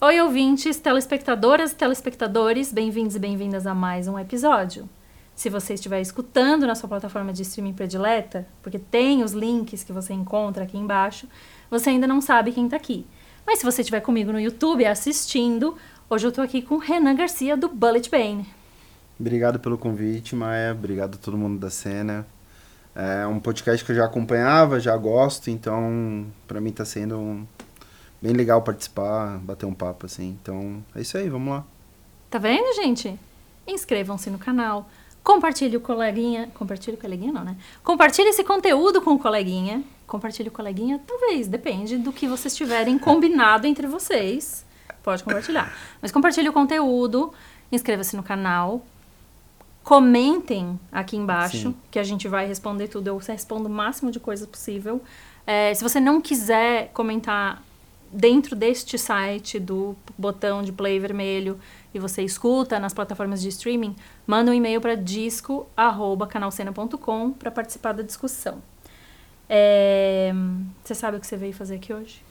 Oi, ouvintes, telespectadoras e telespectadores, bem-vindos e bem-vindas a mais um episódio. Se você estiver escutando na sua plataforma de streaming predileta, porque tem os links que você encontra aqui embaixo, você ainda não sabe quem tá aqui. Mas se você estiver comigo no YouTube assistindo, hoje eu tô aqui com Renan Garcia do Bullet Bane. Obrigado pelo convite, Maia. Obrigado a todo mundo da cena. É um podcast que eu já acompanhava, já gosto, então para mim tá sendo um... bem legal participar, bater um papo assim. Então é isso aí, vamos lá. Tá vendo, gente? Inscrevam-se no canal, compartilhe o coleguinha. Compartilhe o coleguinha, não, né? Compartilhe esse conteúdo com o coleguinha. Compartilhe o coleguinha, talvez, depende do que vocês tiverem combinado entre vocês. Pode compartilhar. Mas compartilhe o conteúdo, inscreva-se no canal, comentem aqui embaixo, Sim. que a gente vai responder tudo. Eu respondo o máximo de coisas possível. É, se você não quiser comentar dentro deste site do botão de play vermelho e você escuta nas plataformas de streaming, manda um e-mail para disco@canalcena.com para participar da discussão. É, você sabe o que você veio fazer aqui hoje?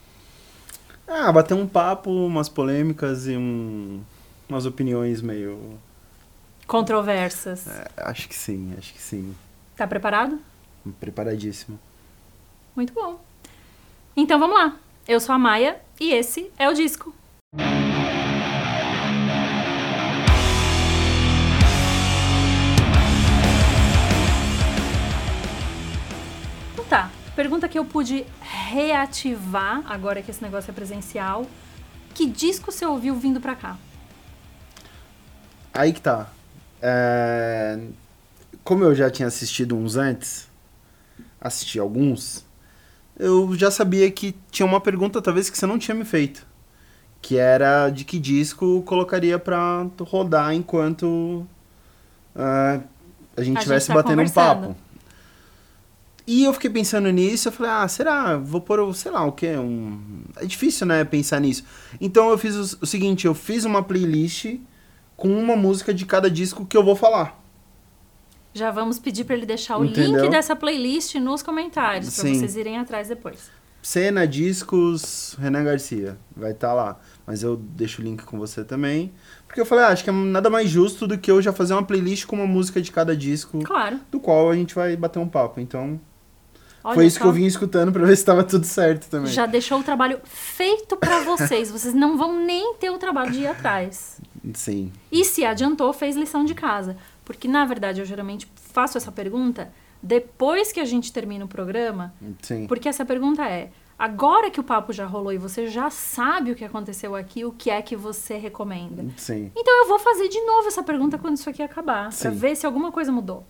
Ah, bater um papo, umas polêmicas e um... umas opiniões meio. Controversas. É, acho que sim, acho que sim. Tá preparado? Preparadíssimo. Muito bom. Então vamos lá. Eu sou a Maia e esse é o disco. Então tá. Pergunta que eu pude reativar agora que esse negócio é presencial. Que disco você ouviu vindo pra cá? Aí que tá. É, Como eu já tinha assistido uns antes, assisti alguns, eu já sabia que tinha uma pergunta talvez que você não tinha me feito. Que era de que disco colocaria pra rodar enquanto ah, a gente estivesse tá batendo um papo. E eu fiquei pensando nisso, eu falei, ah, será? Vou pôr, sei lá, o quê? Um... É difícil, né, pensar nisso. Então eu fiz o, o seguinte, eu fiz uma playlist com uma música de cada disco que eu vou falar. Já vamos pedir pra ele deixar o Entendeu? link dessa playlist nos comentários, Sim. vocês irem atrás depois. Cena, discos, Renan Garcia. Vai estar lá. Mas eu deixo o link com você também. Porque eu falei, ah, acho que é nada mais justo do que eu já fazer uma playlist com uma música de cada disco, Claro. do qual a gente vai bater um papo. Então, Olha foi isso só. que eu vim escutando pra ver se tava tudo certo também. Já deixou o trabalho feito pra vocês. Vocês não vão nem ter o trabalho de ir atrás. Sim. E se adiantou, fez lição de casa. Porque, na verdade, eu geralmente faço essa pergunta depois que a gente termina o programa. Sim. Porque essa pergunta é: agora que o papo já rolou e você já sabe o que aconteceu aqui, o que é que você recomenda? Sim. Então eu vou fazer de novo essa pergunta quando isso aqui acabar, pra Sim. ver se alguma coisa mudou.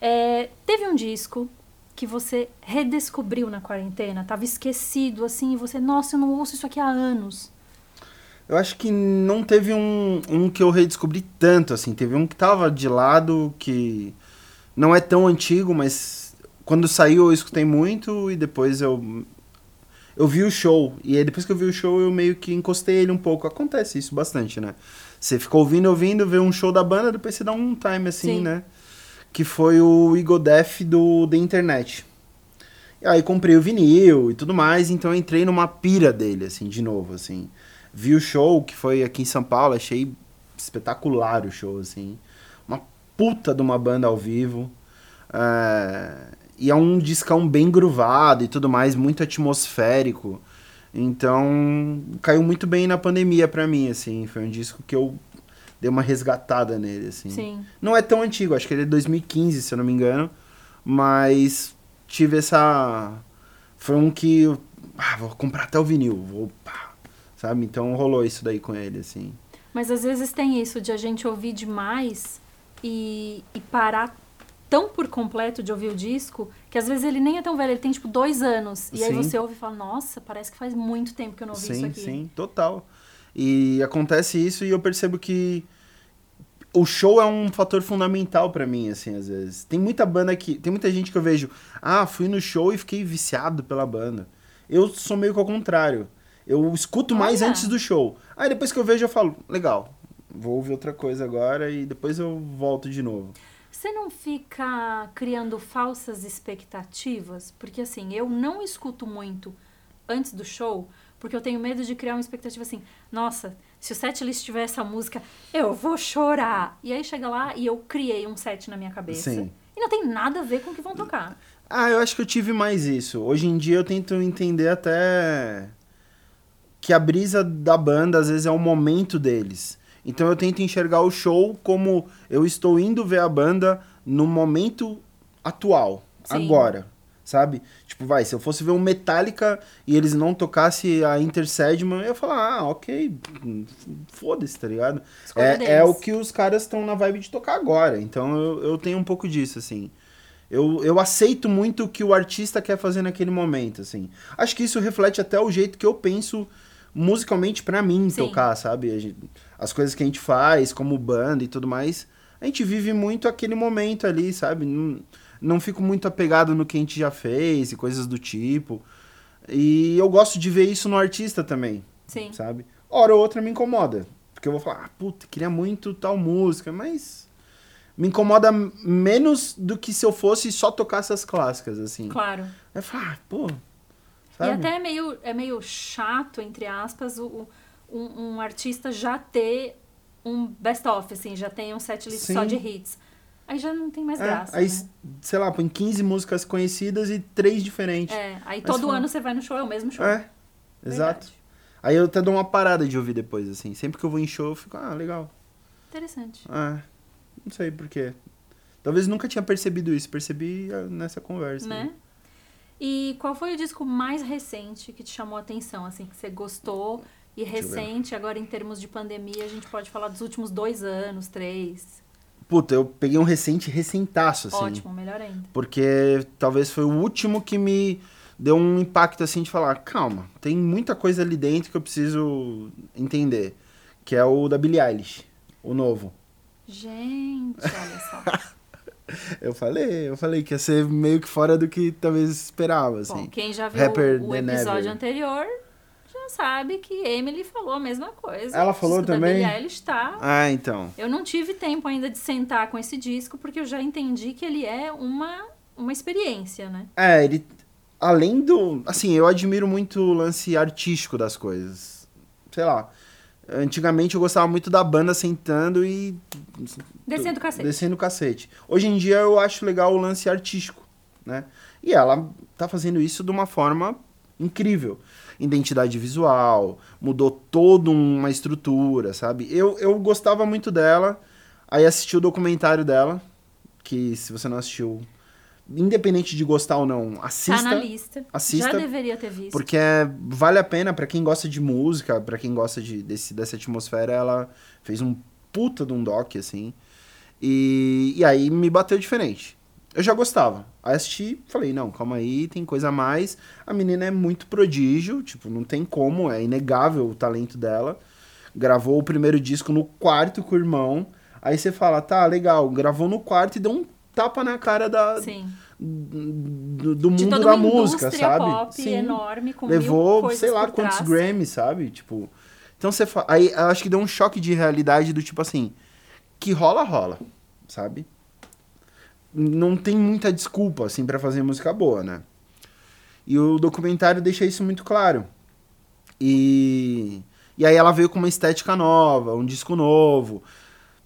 É, teve um disco que você redescobriu na quarentena, tava esquecido assim, e você, nossa, eu não ouço isso aqui há anos. Eu acho que não teve um, um que eu redescobri tanto, assim. Teve um que tava de lado, que não é tão antigo, mas quando saiu eu escutei muito e depois eu. Eu vi o show. E aí depois que eu vi o show eu meio que encostei ele um pouco. Acontece isso bastante, né? Você fica ouvindo, ouvindo, vê um show da banda, depois você dá um time assim, Sim. né? Que foi o Death do da internet. E aí comprei o vinil e tudo mais, então eu entrei numa pira dele, assim, de novo, assim. Vi o show, que foi aqui em São Paulo, achei espetacular o show, assim. Uma puta de uma banda ao vivo. É, E é um discão bem gruvado e tudo mais, muito atmosférico. Então, caiu muito bem na pandemia pra mim, assim. Foi um disco que eu dei uma resgatada nele, assim. Sim. Não é tão antigo, acho que ele é 2015, se eu não me engano. Mas tive essa. Foi um que. Ah, vou comprar até o vinil. Vou. pá, sabe? Então rolou isso daí com ele, assim. Mas às vezes tem isso de a gente ouvir demais e, e parar tão por completo de ouvir o disco que às vezes ele nem é tão velho, ele tem tipo dois anos. E aí Sim. você ouve e fala, nossa, parece que faz muito tempo que eu não ouvi isso Sim, aqui. sim, total. E acontece isso e eu percebo que o show é um fator fundamental pra mim, assim, às vezes. Tem muita banda que. Tem muita gente que eu vejo, ah, fui no show e fiquei viciado pela banda. Eu sou meio que ao contrário. Eu escuto mais Olha. antes do show. Aí depois que eu vejo, eu falo, legal, vou ouvir outra coisa agora e depois eu volto de novo. Você não fica criando falsas expectativas? Porque assim, eu não escuto muito antes do show, Porque eu tenho medo de criar uma expectativa assim, nossa, se o set list tiver essa música, eu vou chorar. E aí chega lá e eu criei um set na minha cabeça. Sim. E não tem nada a ver com o que vão tocar. Ah, eu acho que eu tive mais isso. Hoje em dia eu tento entender até que a brisa da banda às vezes é o momento deles. Então eu tento enxergar o show como eu estou indo ver a banda no momento atual, Sim. agora, sabe? Tipo, vai, se eu fosse ver um Metallica e eles não tocassem a Enter Sandman, eu ia falar, ah, ok, foda-se, tá ligado? Escolha É, deles. é o que os caras estão na vibe de tocar agora. Então eu, eu tenho um pouco disso, assim. Eu, eu aceito muito o que o artista quer fazer naquele momento, assim. Acho que isso reflete até o jeito que eu penso musicalmente pra mim Sim. tocar, sabe? Gente- As coisas que a gente faz, como banda e tudo mais, a gente vive muito aquele momento ali, sabe? Não, não fico muito apegado no que a gente já fez e coisas do tipo. E eu gosto de ver isso no artista também Sim. sabe? Hora ou outra me incomoda. Porque eu vou falar, ah, puta, queria muito tal música, mas me incomoda menos do que se eu fosse só tocar essas clássicas, assim. Claro. Aí eu falo, ah, pô. E Sabe? até é meio, é meio chato, entre aspas, o, um, um artista já ter um best-of, assim, já tem um setlist só Sim. de hits. Aí já não tem mais É, graça, aí, né? sei lá, põe 15 músicas conhecidas e três diferentes. É, aí Mas todo fala- ano você vai no show, é o mesmo show. É, exato. Verdade. Aí eu até dou uma parada de ouvir depois, assim. Sempre que eu vou em show, eu fico, ah, legal. Interessante. Ah, não sei por quê. Talvez nunca tinha percebido isso. Percebi ah, nessa conversa. Né? E qual foi o disco mais recente que te chamou a atenção, assim, que você gostou? E recente, agora em termos de pandemia, a gente pode falar dos últimos dois anos, três. Puta, eu peguei um recente recentaço, assim. Ótimo, melhor ainda. Porque talvez foi o último que me deu um impacto assim de falar, calma, tem muita coisa ali dentro que eu preciso entender. Que é o da Billie Eilish, o novo. Gente, olha só. Eu falei, eu falei que ia ser meio que fora do que talvez esperava, assim. Bom, quem já viu Rapper o The episódio Never. anterior já sabe que Emily falou a mesma coisa. Ela O falou da também? Billie Eilish tá. Ah, então. Eu não tive tempo ainda de sentar com esse disco, porque eu já entendi que ele é uma, uma experiência, né? É, ele. Além do. Assim, eu admiro muito o lance artístico das coisas. Sei lá. Antigamente eu gostava muito da banda sentando e. Descendo o cacete. Descendo o cacete. Hoje em dia eu acho legal o lance artístico, né? E ela tá fazendo isso de uma forma incrível. Identidade visual, mudou toda uma estrutura, sabe? Eu, eu gostava muito dela, aí assisti o documentário dela, que se você não assistiu, independente de gostar ou não, assista. tá na lista. assista, Já deveria ter visto. Porque é- vale a pena pra quem gosta de música, pra quem gosta de, desse, dessa atmosfera, ela fez um puta de um doc, assim. E, e aí me bateu diferente. Eu já gostava. Aí assisti, falei, não, calma aí, tem coisa a mais. A menina é muito prodígio, tipo, não tem como, é inegável o talento dela. Gravou o primeiro disco no quarto com o irmão. Aí você fala, tá, legal, gravou no quarto e deu um tapa na cara da, Sim. do, do mundo da música, sabe? pop Sim. enorme, com Levou, sei lá quantos trás. Grammys, sabe? Tipo. Então você fa... Aí acho que deu um choque de realidade do tipo assim. Que rola, rola, sabe? Não tem muita desculpa, assim, pra fazer música boa, né? E o documentário deixa isso muito claro. E. E aí ela veio com uma estética nova, um disco novo.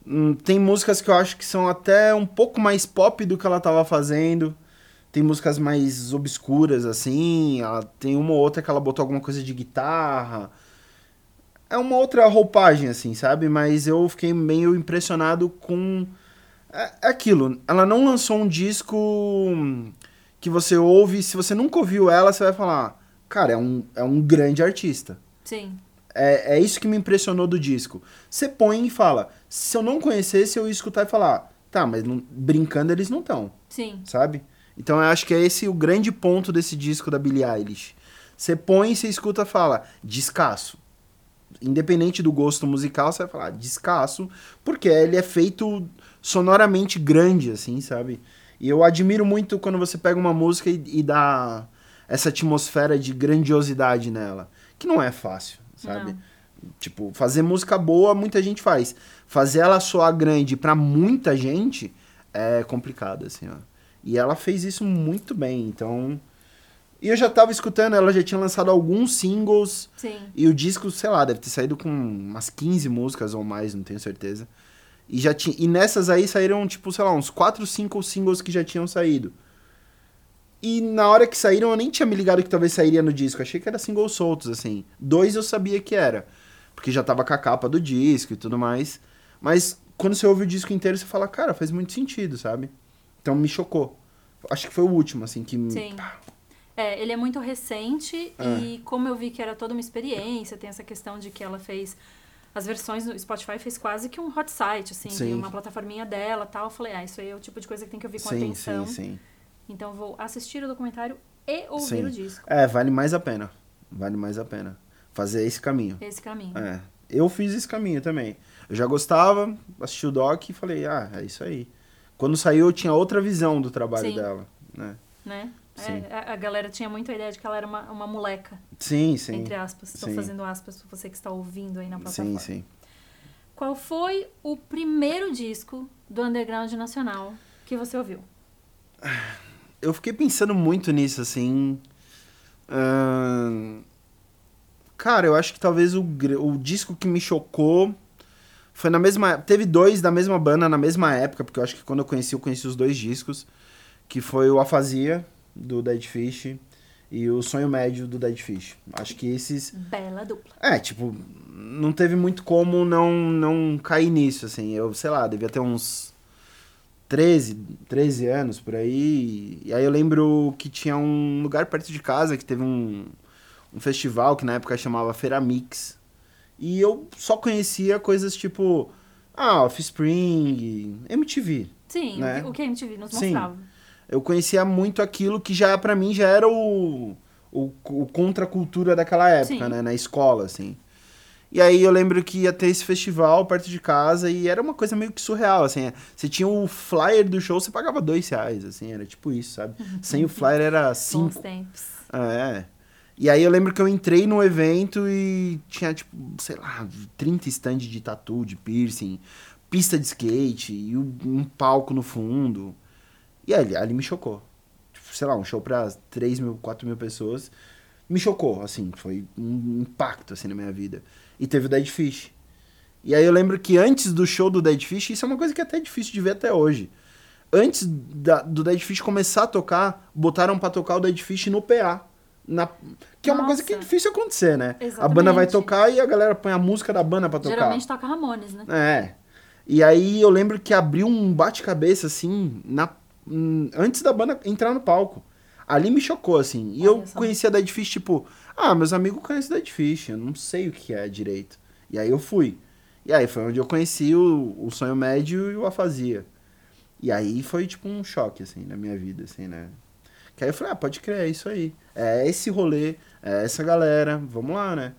Hum, Tem músicas que eu acho que são até um pouco mais pop do que ela tava fazendo. Tem músicas mais obscuras, assim. Ela tem uma ou outra que ela botou alguma coisa de guitarra. É uma outra roupagem, assim, sabe? Mas eu fiquei meio impressionado com. É é aquilo. Ela não lançou um disco que você ouve. Se você nunca ouviu ela, você vai falar: Cara, é um, é um grande artista. Sim. É, é isso que me impressionou do disco. Você põe e fala: Se eu não conhecesse, eu ia escutar e falar: Tá, mas não- brincando eles não estão Sim. sabe? Então eu acho que é esse o grande ponto desse disco da Billie Eilish. Você põe, você escuta e fala, descasso. Independente do gosto musical, você vai falar, descasso, porque ele é feito sonoramente grande, assim, sabe? E eu admiro muito quando você pega uma música e, e dá essa atmosfera de grandiosidade nela, que não é fácil, sabe? Não. Tipo, fazer música boa, muita gente faz. Fazer ela soar grande pra muita gente é complicado, assim, ó. E ela fez isso muito bem, então E eu já tava escutando, ela já tinha lançado alguns singles. Sim. E o disco, sei lá, deve ter saído com umas 15 músicas ou mais, não tenho certeza. E já tinha. E nessas aí saíram, tipo, sei lá, uns 4, 5 singles que já tinham saído. E na hora que saíram, eu nem tinha me ligado que talvez sairia no disco. Achei que era singles soltos, assim. Dois eu sabia que era. Porque já tava com a capa do disco e tudo mais. Mas quando você ouve o disco inteiro, você fala, cara, faz muito sentido, sabe? Então me chocou. Acho que foi o último, assim, que. me- Sim. pá, É, ele é muito recente É. e como eu vi que era toda uma experiência, tem essa questão de que ela fez as versões no Spotify fez quase que um hot site, assim, Sim. uma plataforminha dela tal. Eu falei, ah, isso aí é o tipo de coisa que tem que ouvir com sim, atenção. sim, sim. Então vou assistir o documentário e ouvir Sim. o disco. É, vale mais a pena. Vale mais a pena. Fazer esse caminho. Esse caminho. É. Eu fiz esse caminho também. Eu já gostava, assisti o doc e falei, ah, é isso aí. Quando saiu, eu tinha outra visão do trabalho Sim. dela, né? Né? É, a, galera tinha muito a ideia de que ela era uma, uma moleca, Sim, sim. entre aspas. Estou fazendo aspas pra você que está ouvindo aí na plataforma. Sim, sim. Qual foi o primeiro disco do Underground Nacional que você ouviu? Eu fiquei pensando muito nisso, assim. Ahn, Cara, eu acho que talvez o, o disco que me chocou foi na mesma. Teve dois da mesma banda na mesma época, porque eu acho que quando eu conheci, eu conheci os dois discos. Que foi o Afasia, do Dead Fish, e o Sonho Médio, do Dead Fish. Acho que esses. Bela dupla. É, tipo, não teve muito como não, não cair nisso, assim. Eu, sei lá, devia ter uns 13, 13 anos por aí. E aí eu lembro que tinha um lugar perto de casa que teve um, um festival que na época chamava Feira Mix. E eu só conhecia coisas tipo, ah, Offspring, MTV. Sim, Né? o que- a MTV nos Sim. mostrava. Eu conhecia muito aquilo que já, pra mim, já era o, o, o contracultura daquela época, Sim. né? Na escola, assim. E aí eu lembro que ia ter esse festival perto de casa e era uma coisa meio que surreal, assim. Você tinha o flyer do show, você pagava dois reais, assim, era tipo isso, sabe? Sem o flyer era Bons cinco. tempos. É. E aí eu lembro que eu entrei no evento e tinha, tipo, sei lá, 30 stand de tatu, de piercing, pista de skate e um, um palco no fundo. E ali, ali me chocou. Tipo, sei lá, um show pra 3 mil, 4 mil pessoas. Me chocou, assim, foi um impacto, assim, na minha vida. E teve o Dead Fish. E aí eu lembro que antes do show do Dead Fish, isso é uma coisa que é até difícil de ver até hoje. Antes da- do Dead Fish começar a tocar, botaram pra tocar o Dead Fish no PA. Na, que é uma coisa que é difícil acontecer, né? A Exatamente. banda vai tocar e a galera põe a música da banda pra tocar. Geralmente toca Ramones, né? É. E aí eu lembro que abriu um bate-cabeça, assim, na, hum, antes da banda entrar no palco. Ali me chocou, assim. E eu Olha só. conhecia Dead Fish, tipo, ah, meus amigos conhecem Dead Fish, eu não sei o que é direito. E aí eu fui. E aí foi onde eu conheci o, o Sonho Médio e o Afasia. E aí foi, tipo, um choque, assim, na minha vida, assim, né? Que aí eu falei, ah, pode crer, é isso aí. É esse rolê, é essa galera, vamos lá, né?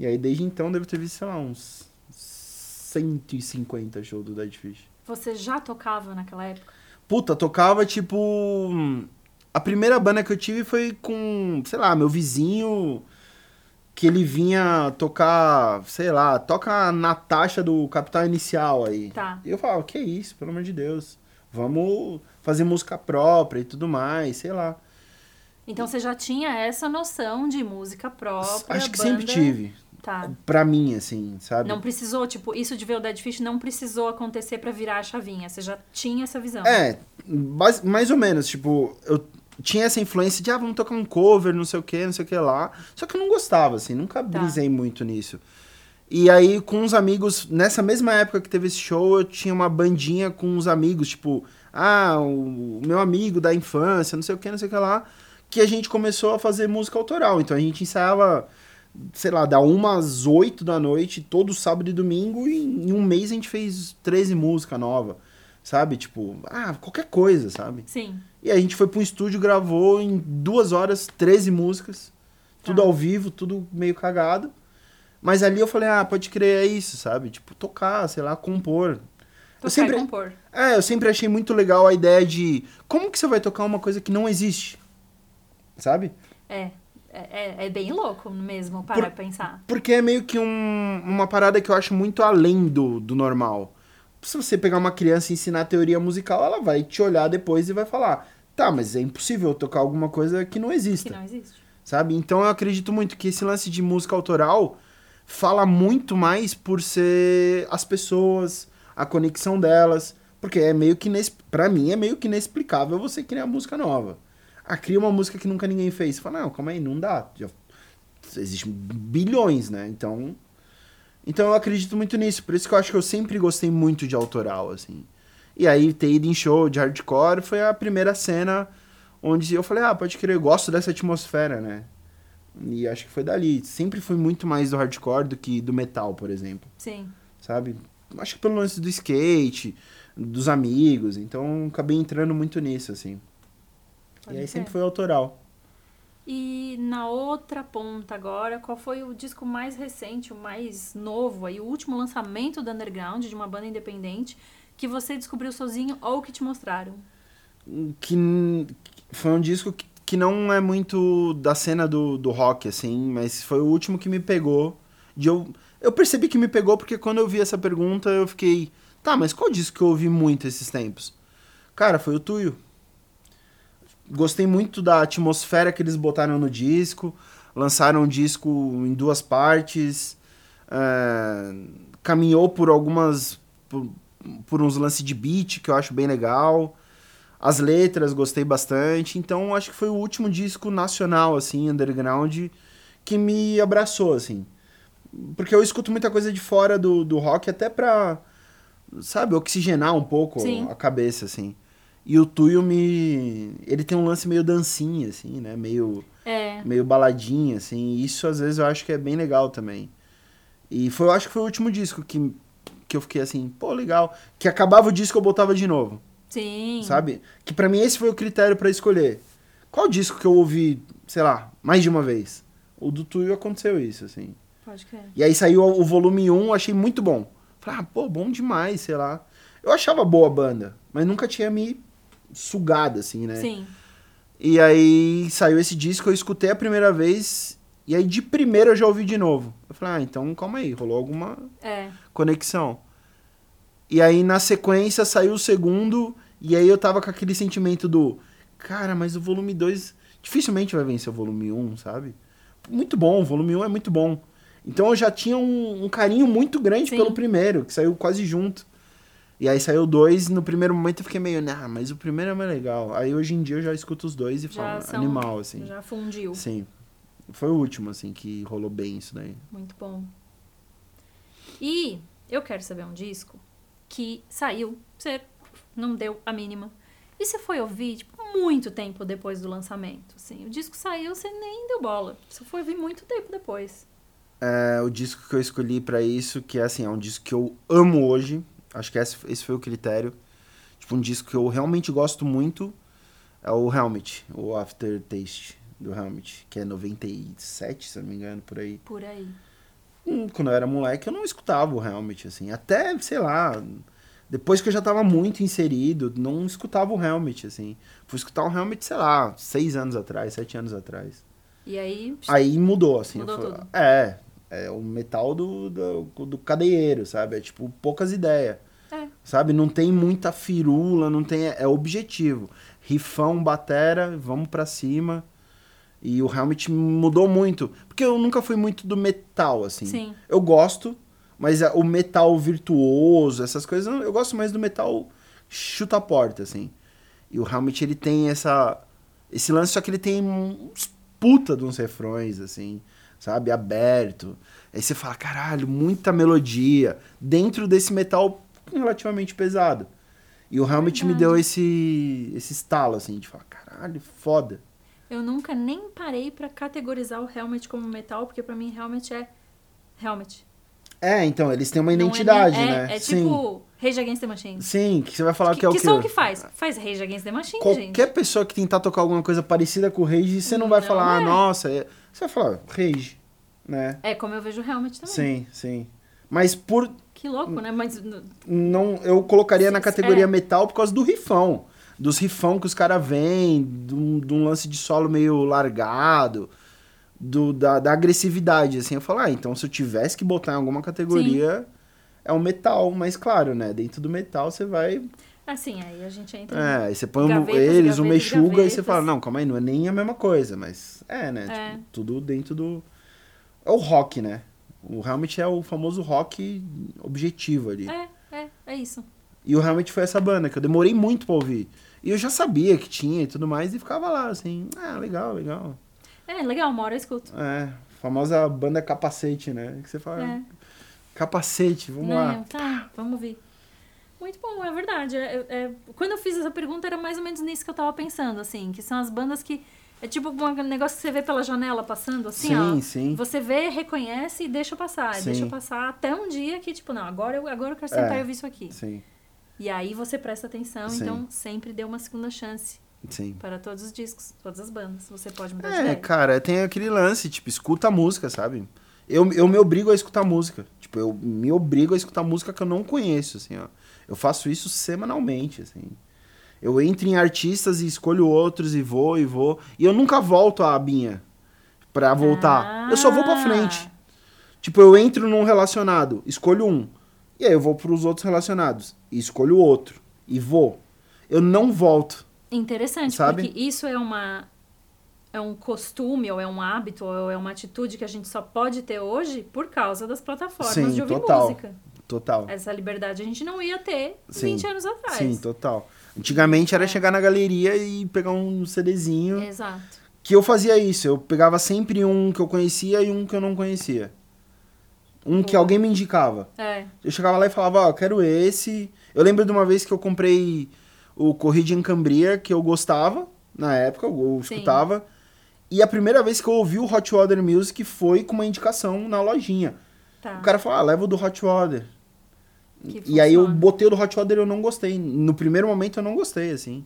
E aí desde então devo ter visto, sei lá, uns 150 shows do Dead Fish. Você já tocava naquela época? Puta, tocava tipo. A primeira banda que eu tive foi com, sei lá, meu vizinho. Que ele vinha tocar, sei lá, toca na taxa do Capital Inicial aí. Tá. E eu falava, que isso, pelo amor de Deus. Vamos fazer música própria e tudo mais, sei lá. Então você já tinha essa noção de música própria. Acho que banda... sempre tive. Tá. Pra mim, assim, sabe? Não precisou, tipo, isso de ver o Dead Fish não precisou acontecer pra virar a chavinha. Você já tinha essa visão. É, mais ou menos, tipo, eu tinha essa influência de, ah, vamos tocar um cover, não sei o que, não sei o que lá. Só que eu não gostava, assim, nunca Tá. brisei muito nisso. E aí, com uns amigos, nessa mesma época que teve esse show, eu tinha uma bandinha com uns amigos, tipo, ah, o meu amigo da infância, não sei o que, não sei o que lá, que a gente começou a fazer música autoral. Então a gente ensaiava, sei lá, da uma às oito da noite, todo sábado e domingo, e em um mês a gente fez 13 músicas novas, sabe? Tipo, ah, qualquer coisa, sabe? Sim. E a gente foi pra um estúdio, gravou em duas horas 13 músicas, tudo Tá. ao vivo, tudo meio cagado. Mas ali eu falei, ah, pode crer, é isso, sabe? Tipo, tocar, sei lá, compor. Tocar sempre- e compor. É, eu sempre achei muito legal a ideia de como que você vai tocar uma coisa que não existe, sabe? É. É, é- é bem louco mesmo parar Por- pensar. Porque é meio que um- uma parada que eu acho muito além do, do normal. Se você pegar uma criança e ensinar teoria musical, ela vai te olhar depois e vai falar: Tá, mas é impossível eu tocar alguma coisa que não exista. Que não existe. sabe? Então eu acredito muito que esse lance de música autoral fala muito mais por ser as pessoas, a conexão delas, porque é meio que ines... para mim é meio que inexplicável você criar música nova. Ah, cria uma música que nunca ninguém fez. Fala, não, calma aí, não dá. Já existem bilhões, né? Então, então eu acredito muito nisso. Por isso que eu acho que eu sempre gostei muito de autoral, assim. E aí ter ido em show de hardcore foi a primeira cena onde eu falei, ah, pode crer, eu gosto dessa atmosfera, né? E acho que foi dali. Sempre fui muito mais do hardcore do que do metal, por exemplo. Sim. Sabe? Acho que pelo lance do skate, dos amigos. Então acabei entrando muito nisso, assim. Pode e aí ser. sempre foi autoral. E na outra ponta agora, qual foi o disco mais recente, o mais novo, aí, o último lançamento do Underground, de uma banda independente, que você descobriu sozinho ou que te mostraram? que foi um disco que, que não é muito da cena do, do rock, assim, mas foi o último que me pegou. De eu, eu percebi que me pegou porque quando eu vi essa pergunta eu fiquei, tá, mas qual disco que eu ouvi muito esses tempos? Cara, foi o Tuyo. Gostei muito da atmosfera que eles botaram no disco, lançaram o disco em duas partes, é, caminhou por algumas. Por, por uns lances de beat que eu acho bem legal. As letras gostei bastante. Então acho que foi o último disco nacional, assim, underground, que me abraçou, assim. Porque eu escuto muita coisa de fora do, do rock até pra, sabe, oxigenar um pouco Sim. a cabeça, assim. E o Tuyo me. Ele tem um lance meio dancinha, assim, né? Meio É, meio baladinha, assim. Isso às vezes eu acho que é bem legal também. E foi, eu acho que foi o último disco que, que eu fiquei assim, pô, legal. Que acabava o disco eu botava de novo, sim. sabe? Que pra mim esse foi o critério pra escolher. Qual disco que eu ouvi, sei lá, mais de uma vez? O do Tuyo aconteceu isso, assim. Pode crer. E aí saiu o volume 1, eu achei muito bom. Falei, ah, pô, bom demais, sei lá. Eu achava boa a banda, mas nunca tinha me sugado, assim, né? Sim. E aí saiu esse disco, eu escutei a primeira vez, e aí de primeira eu já ouvi de novo. Eu falei, ah, então calma aí, rolou alguma É. conexão. E aí na sequência saiu o segundo, e aí eu tava com aquele sentimento do, cara, mas o volume 2 dificilmente vai vencer o volume 1, sabe? Muito bom, o volume 1 é muito bom. Então eu já tinha um, um carinho muito grande Sim. pelo primeiro, que saiu quase junto. E aí saiu o dois, no primeiro momento eu fiquei meio, nah, mas o primeiro é mais legal. Aí hoje em dia eu já escuto os dois e Já falo, são- animal, assim. Já fundiu. Sim. Foi o último, assim, que rolou bem isso daí. Muito bom. E eu quero saber um disco que saiu, você não deu a mínima. E você foi ouvir, tipo, muito tempo depois do lançamento. Assim, o disco saiu, você nem deu bola. Você foi ouvir muito tempo depois. É, o disco que eu escolhi pra isso, que é assim, é um disco que eu amo hoje. Acho que esse, esse foi o critério. Tipo, um disco que eu realmente gosto muito é o Helmet, o Aftertaste do Helmet, que é 97, se eu não me engano, por aí. Por aí. Hum, Quando eu era moleque, eu não escutava o Helmet, assim. Até, sei lá, depois que eu já tava muito inserido, não escutava o Helmet, assim. Fui escutar o Helmet, sei lá, seis anos atrás, sete anos atrás. E aí. Aí mudou, assim. Mudou tudo. É, é o metal do, do, do cadeieiro, sabe? É tipo, poucas ideias. É. Sabe? Não tem muita firula, não tem. É objetivo. Rifão, batera, vamos pra cima. E o Helmet mudou muito. Porque eu nunca fui muito do metal, assim. Sim. Eu gosto, mas a- o metal virtuoso, essas coisas, eu gosto mais do metal chuta a porta, assim. E o Helmet, ele tem essa esse lance, só que ele tem uns puta de uns refrões, assim, sabe? Aberto. Aí você fala, caralho, muita melodia dentro desse metal relativamente pesado. E o Helmet me Verdade. deu esse, esse estalo, assim, de falar, caralho, foda. Eu nunca nem parei pra categorizar o Helmet como metal, porque pra mim Helmet é Helmet. É, então, eles têm uma Não é identidade, é, né? É Sim. tipo Rage Against the Machine. Sim, que você vai falar que, que é o que som que faz? Faz Rage Against the Machine, Qualquer gente. pessoa que tentar tocar alguma coisa parecida com o Rage, você não vai Não falar, ah, é. nossa, é... você vai falar, Rage, né? É como eu vejo Helmet também. Sim, sim. Mas por Que louco, né? Mas não, eu colocaria na categoria é. metal por causa do rifão. Dos rifão que os caras vêm, de um lance de solo meio largado, do, da, da agressividade, assim. Eu falo, ah, então se eu tivesse que botar em alguma categoria, é o metal. Mas claro, né, dentro do metal você vai Assim, aí a gente entra. É, aí você põe um- Gavetas, eles, o Mexuga, e você fala, não, calma aí, não é nem a mesma coisa, mas é, né? É. Tipo, tudo dentro do. É o rock, né? O Helmet é o famoso rock objetivo ali. É, é, é isso. E o Helmet foi essa banda que eu demorei muito pra ouvir. E eu já sabia que tinha e tudo mais, e ficava lá, assim, ah, legal, legal. É, legal, uma hora eu escuto. É, famosa banda capacete, né? Que você fala, É. capacete, vamos Né, lá. Tá, vamos ver. Muito bom, é verdade. É- é- quando eu fiz essa pergunta, era mais ou menos nisso que eu tava pensando, assim, que são as bandas que. É tipo um negócio que você vê pela janela passando, assim, sim, ó. sim. Você vê, reconhece e deixa passar. Sim. Deixa passar até um dia que, tipo, não, agora eu, agora eu quero sentar É. e ouvir isso aqui. Sim, E aí você presta atenção, Sim. então sempre dê uma segunda chance sim. para todos os discos, todas as bandas. Você pode mudar de É, ideia. cara, tem aquele lance, tipo, escuta a música, sabe? Eu, eu me obrigo a escutar música. Tipo, eu me obrigo a escutar música que eu não conheço, assim, ó. Eu faço isso semanalmente, assim. Eu entro em artistas e escolho outros e vou e vou. E eu nunca volto a abinha pra voltar. Eu só vou pra Ah. frente. Tipo, eu entro num relacionado, escolho um. E aí eu vou pros outros relacionados. E escolho outro. E vou. Eu não volto. Interessante, Sabe? porque isso é uma é um costume ou é um hábito ou é uma atitude que a gente só pode ter hoje por causa das plataformas Sim, de ouvir total. música. Total. Essa liberdade a gente não ia ter Sim. 20 anos atrás. Sim, total. Antigamente era É. chegar na galeria e pegar um CDzinho. Exato. Que eu fazia isso. Eu pegava sempre um que eu conhecia e um que eu não conhecia. Um que alguém me indicava. É. Eu chegava lá e falava, ó, quero esse. Eu lembro de uma vez que eu comprei o Corrida em Cambria, que eu gostava, na época, eu Sim. escutava. E a primeira vez que eu ouvi o Hot Water Music foi com uma indicação na lojinha. Tá. O cara falou, ah, leva o do Hot Water. Que E aí eu funciona. botei o do Hot Water e eu não gostei. No primeiro momento eu não gostei, assim.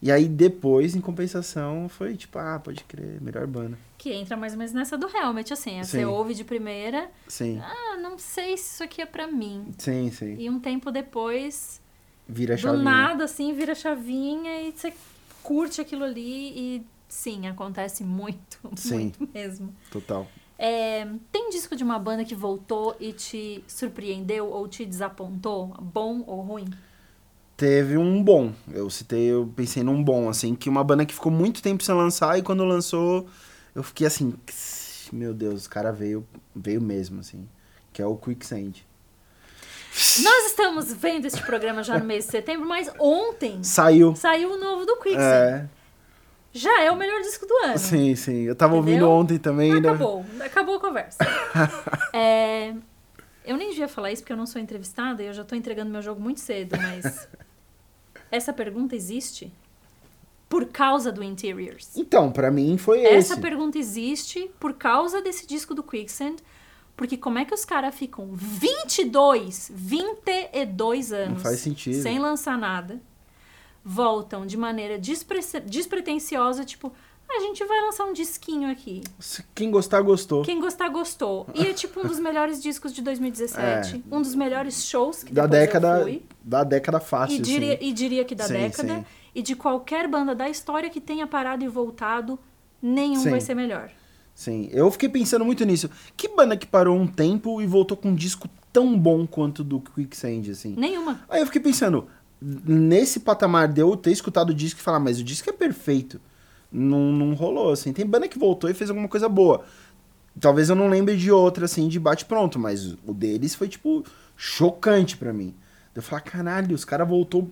E aí depois, em compensação, foi tipo, ah, pode crer, melhor banda. Que entra mais ou menos nessa do Helmet, assim. Você Sim. ouve de primeira, Sim, ah, não sei se isso aqui é pra mim. sim, sim. E um tempo depois, Vira a do chavinha. nada, assim, vira chavinha e você curte aquilo ali e sim, acontece muito, Sim. muito mesmo. Total. É, tem disco de uma banda que voltou e te surpreendeu ou te desapontou? Bom ou ruim? Teve um bom. Eu citei, eu pensei num bom, assim, que uma banda que ficou muito tempo sem lançar e quando lançou, eu fiquei assim, meu Deus, o cara veio, veio mesmo, assim. Que é o Quicksand. Nós estamos vendo este programa já no mês de setembro, mas ontem Saiu. saiu o novo do Quicksand. É, Já é o melhor disco do ano. sim, sim. Eu tava ouvindo Entendeu? ontem também. né? Acabou, acabou a conversa. É, eu nem devia falar isso porque eu não sou entrevistada e eu já tô entregando meu jogo muito cedo, mas essa pergunta existe por causa do Interiors. Então, pra mim foi Essa esse. pergunta existe por causa desse disco do Quicksand, porque como é que os caras ficam 22, 22 anos Não faz sentido. sem lançar nada, voltam de maneira despre despretensiosa, tipo, "Ah, a gente vai lançar um disquinho aqui. Quem gostar, gostou. Quem gostar, gostou. E é tipo um dos melhores discos de 2017. Um dos melhores shows que É. Da década, fui. da década fácil, E diria, assim. e diria que da Sim, década. sim. E de qualquer banda da história que tenha parado e voltado, nenhum Sim. vai ser melhor. Sim, eu fiquei pensando muito nisso. Que banda que parou um tempo e voltou com um disco tão bom quanto o do Quicksand, assim? Nenhuma. Aí eu fiquei pensando, nesse patamar de eu ter escutado o disco e falar, mas o disco é perfeito. Não, não rolou, assim. Tem banda que voltou e fez alguma coisa boa. Talvez eu não lembre de outra, assim, de bate-pronto, mas o deles foi, tipo, chocante pra mim. Eu falei, caralho, os caras voltou. O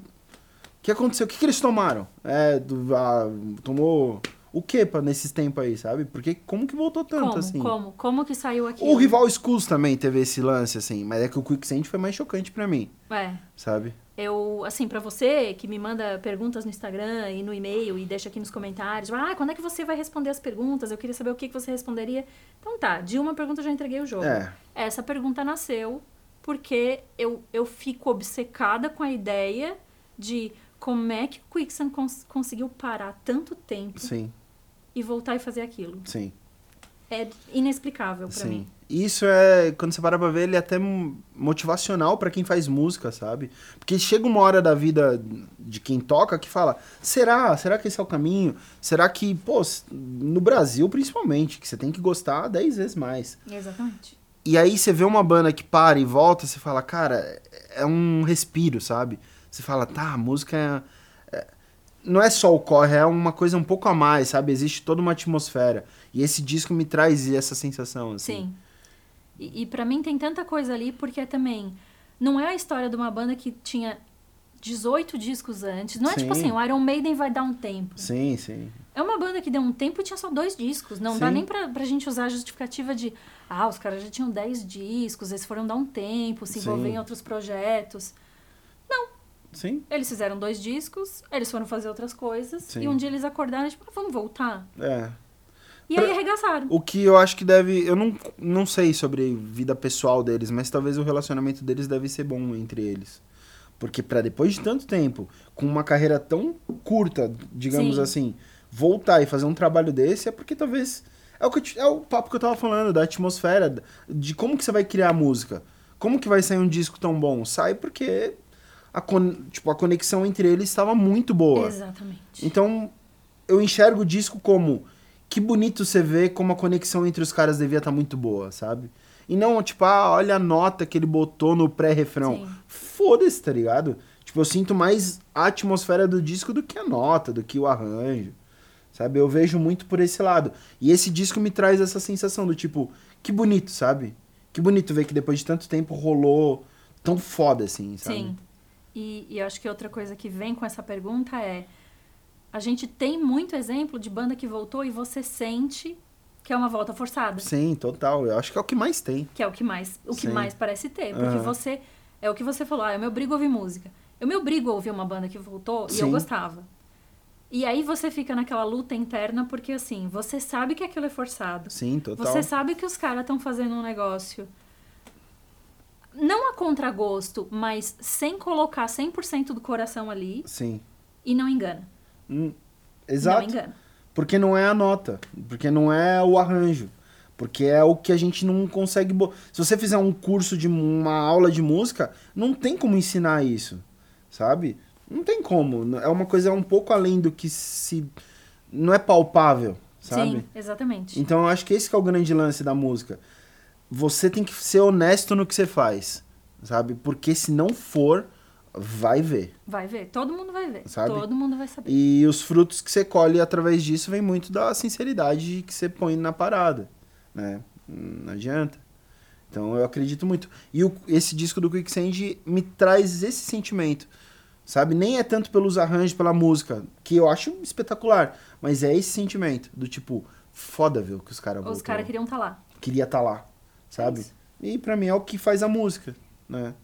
que aconteceu? O que, que eles tomaram? É, do, ah, tomou o que pra nesses tempos aí, sabe? Porque como que voltou tanto, como? assim? Como? Como que saiu aqui? O Rival Schools também teve esse lance, assim, mas é que o Quicksand foi mais chocante pra mim, É. sabe? Eu, assim, pra você que me manda perguntas no Instagram e no e-mail e deixa aqui nos comentários, ah, quando é que você vai responder as perguntas? Eu queria saber o que que você responderia. Então tá, de uma pergunta eu já entreguei o jogo. É. Essa pergunta nasceu porque eu, eu fico obcecada com a ideia de como é que o Quicksand cons conseguiu parar tanto tempo Sim, e voltar e fazer aquilo. sim, É inexplicável pra sim. mim. Isso é, quando você para pra ver, ele é até mo- motivacional pra quem faz música, sabe? Porque chega uma hora da vida de quem toca que fala: será? Será que esse é o caminho? Será que, pô, no Brasil principalmente, que você tem que gostar 10 vezes mais. Exatamente. E aí você vê uma banda que para e volta, você fala, cara, é um respiro, sabe? você fala, tá, a música é, não é só o corre, é uma coisa um pouco a mais, sabe? Existe toda uma atmosfera. E esse disco me traz essa sensação, assim. Sim. E, e para mim tem tanta coisa ali, porque também não é a história de uma banda que tinha 18 discos antes. Não é tipo Sim. assim, o Iron Maiden vai dar um tempo. Sim, sim. É uma banda que deu um tempo e tinha só dois discos. Não dá Sim. nem pra, pra gente usar a justificativa de, ah, os caras já tinham 10 discos, eles foram dar um tempo, se Sim. envolver em outros projetos. Sim, Eles fizeram dois discos, eles foram fazer outras coisas, Sim. e um dia eles acordaram e tipo, ah, vamos voltar. é. E Pra- aí arregaçaram. O que eu acho que deve. Eu não, não sei sobre vida pessoal deles, mas talvez o relacionamento deles deve ser bom entre eles. Porque pra depois de tanto tempo, com uma carreira tão curta, digamos Sim. assim, voltar e fazer um trabalho desse é porque talvez. É o, que é o papo que eu tava falando, da atmosfera, de como que você vai criar a música. Como que vai sair um disco tão bom? Sai porque a, con- tipo, a conexão entre eles estava muito boa. Exatamente. Então, eu enxergo o disco como que bonito você vê como a conexão entre os caras devia estar muito boa, sabe? E não, tipo, ah, olha a nota que ele botou no pré-refrão. Foda-se, tá ligado? Tipo, eu sinto mais a atmosfera do disco do que a nota, do que o arranjo. Sabe? Eu vejo muito por esse lado. E esse disco me traz essa sensação do tipo, que bonito, sabe? Que bonito ver que depois de tanto tempo rolou tão foda assim, sabe? Sim. E, e acho que outra coisa que vem com essa pergunta é: a gente tem muito exemplo de banda que voltou e você sente que é uma volta forçada. Sim, total. Eu acho que é o que mais tem. Que é o que mais, o que Sim. mais parece ter. Porque Aham. você. É o que você falou, ah, eu me obrigo a ouvir música. Eu me obrigo a ouvir uma banda que voltou e eu Sim. gostava. E aí você fica naquela luta interna, porque assim, você sabe que aquilo é forçado. Sim, total. Você sabe que os caras estão fazendo um negócio. Não a contragosto, mas sem colocar 100% do coração ali Sim. e não engana. Hum, Não exato. engana. Porque não é a nota. Porque não é o arranjo. Porque é o que a gente não consegue. bo- Se você fizer um curso de uma aula de música, não tem como ensinar isso. Sabe? Não tem como. É uma coisa um pouco além do que se. Não é palpável, sabe? Sim, exatamente. Então eu acho que esse que é o grande lance da música. Você tem que ser honesto no que você faz, sabe? Porque se não for, vai ver. Vai ver. Todo mundo vai ver. Sabe? Todo mundo vai saber. E os frutos que você colhe através disso vem muito da sinceridade que você põe na parada, né? Não adianta. Então eu acredito muito. E o- esse disco do Quicksand me traz esse sentimento, sabe? Nem é tanto pelos arranjos, pela música, que eu acho espetacular, mas é esse sentimento do tipo, foda ver o que os caras Os caras queriam estar lá. Queria estar lá, sabe? isso. E pra mim é o que faz a música, né?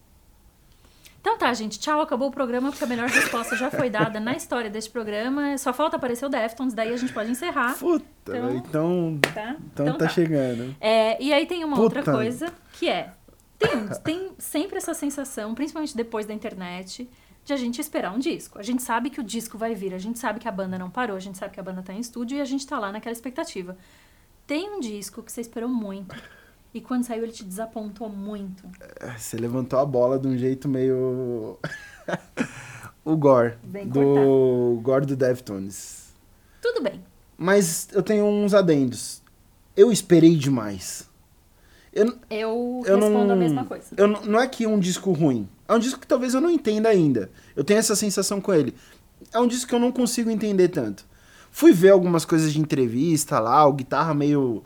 Então tá, gente. Tchau, acabou o programa, porque a melhor resposta já foi dada na história deste programa. Só falta aparecer o Deftones, daí a gente pode encerrar. Puta, Então- então, Tá? então, tá, chegando. É, e aí tem uma outra Puta. coisa que é. Tem, tem sempre essa sensação, principalmente depois da internet, de a gente esperar um disco. A gente sabe que o disco vai vir, a gente sabe que a banda não parou, a gente sabe que a banda tá em estúdio e a gente tá lá naquela expectativa. Tem um disco que você esperou muito. E quando saiu, ele te desapontou muito. Você levantou a bola de um jeito meio. o Gore. Bem do Gore do Deftones. Tudo bem. Mas eu tenho uns adendos. Eu esperei demais. Eu, Eu, eu respondo não, a mesma coisa. Eu, não não é que é um disco ruim. É um disco que talvez eu não entenda ainda. Eu tenho essa sensação com ele. É um disco que eu não consigo entender tanto. Fui ver algumas coisas de entrevista lá, o guitarra meio.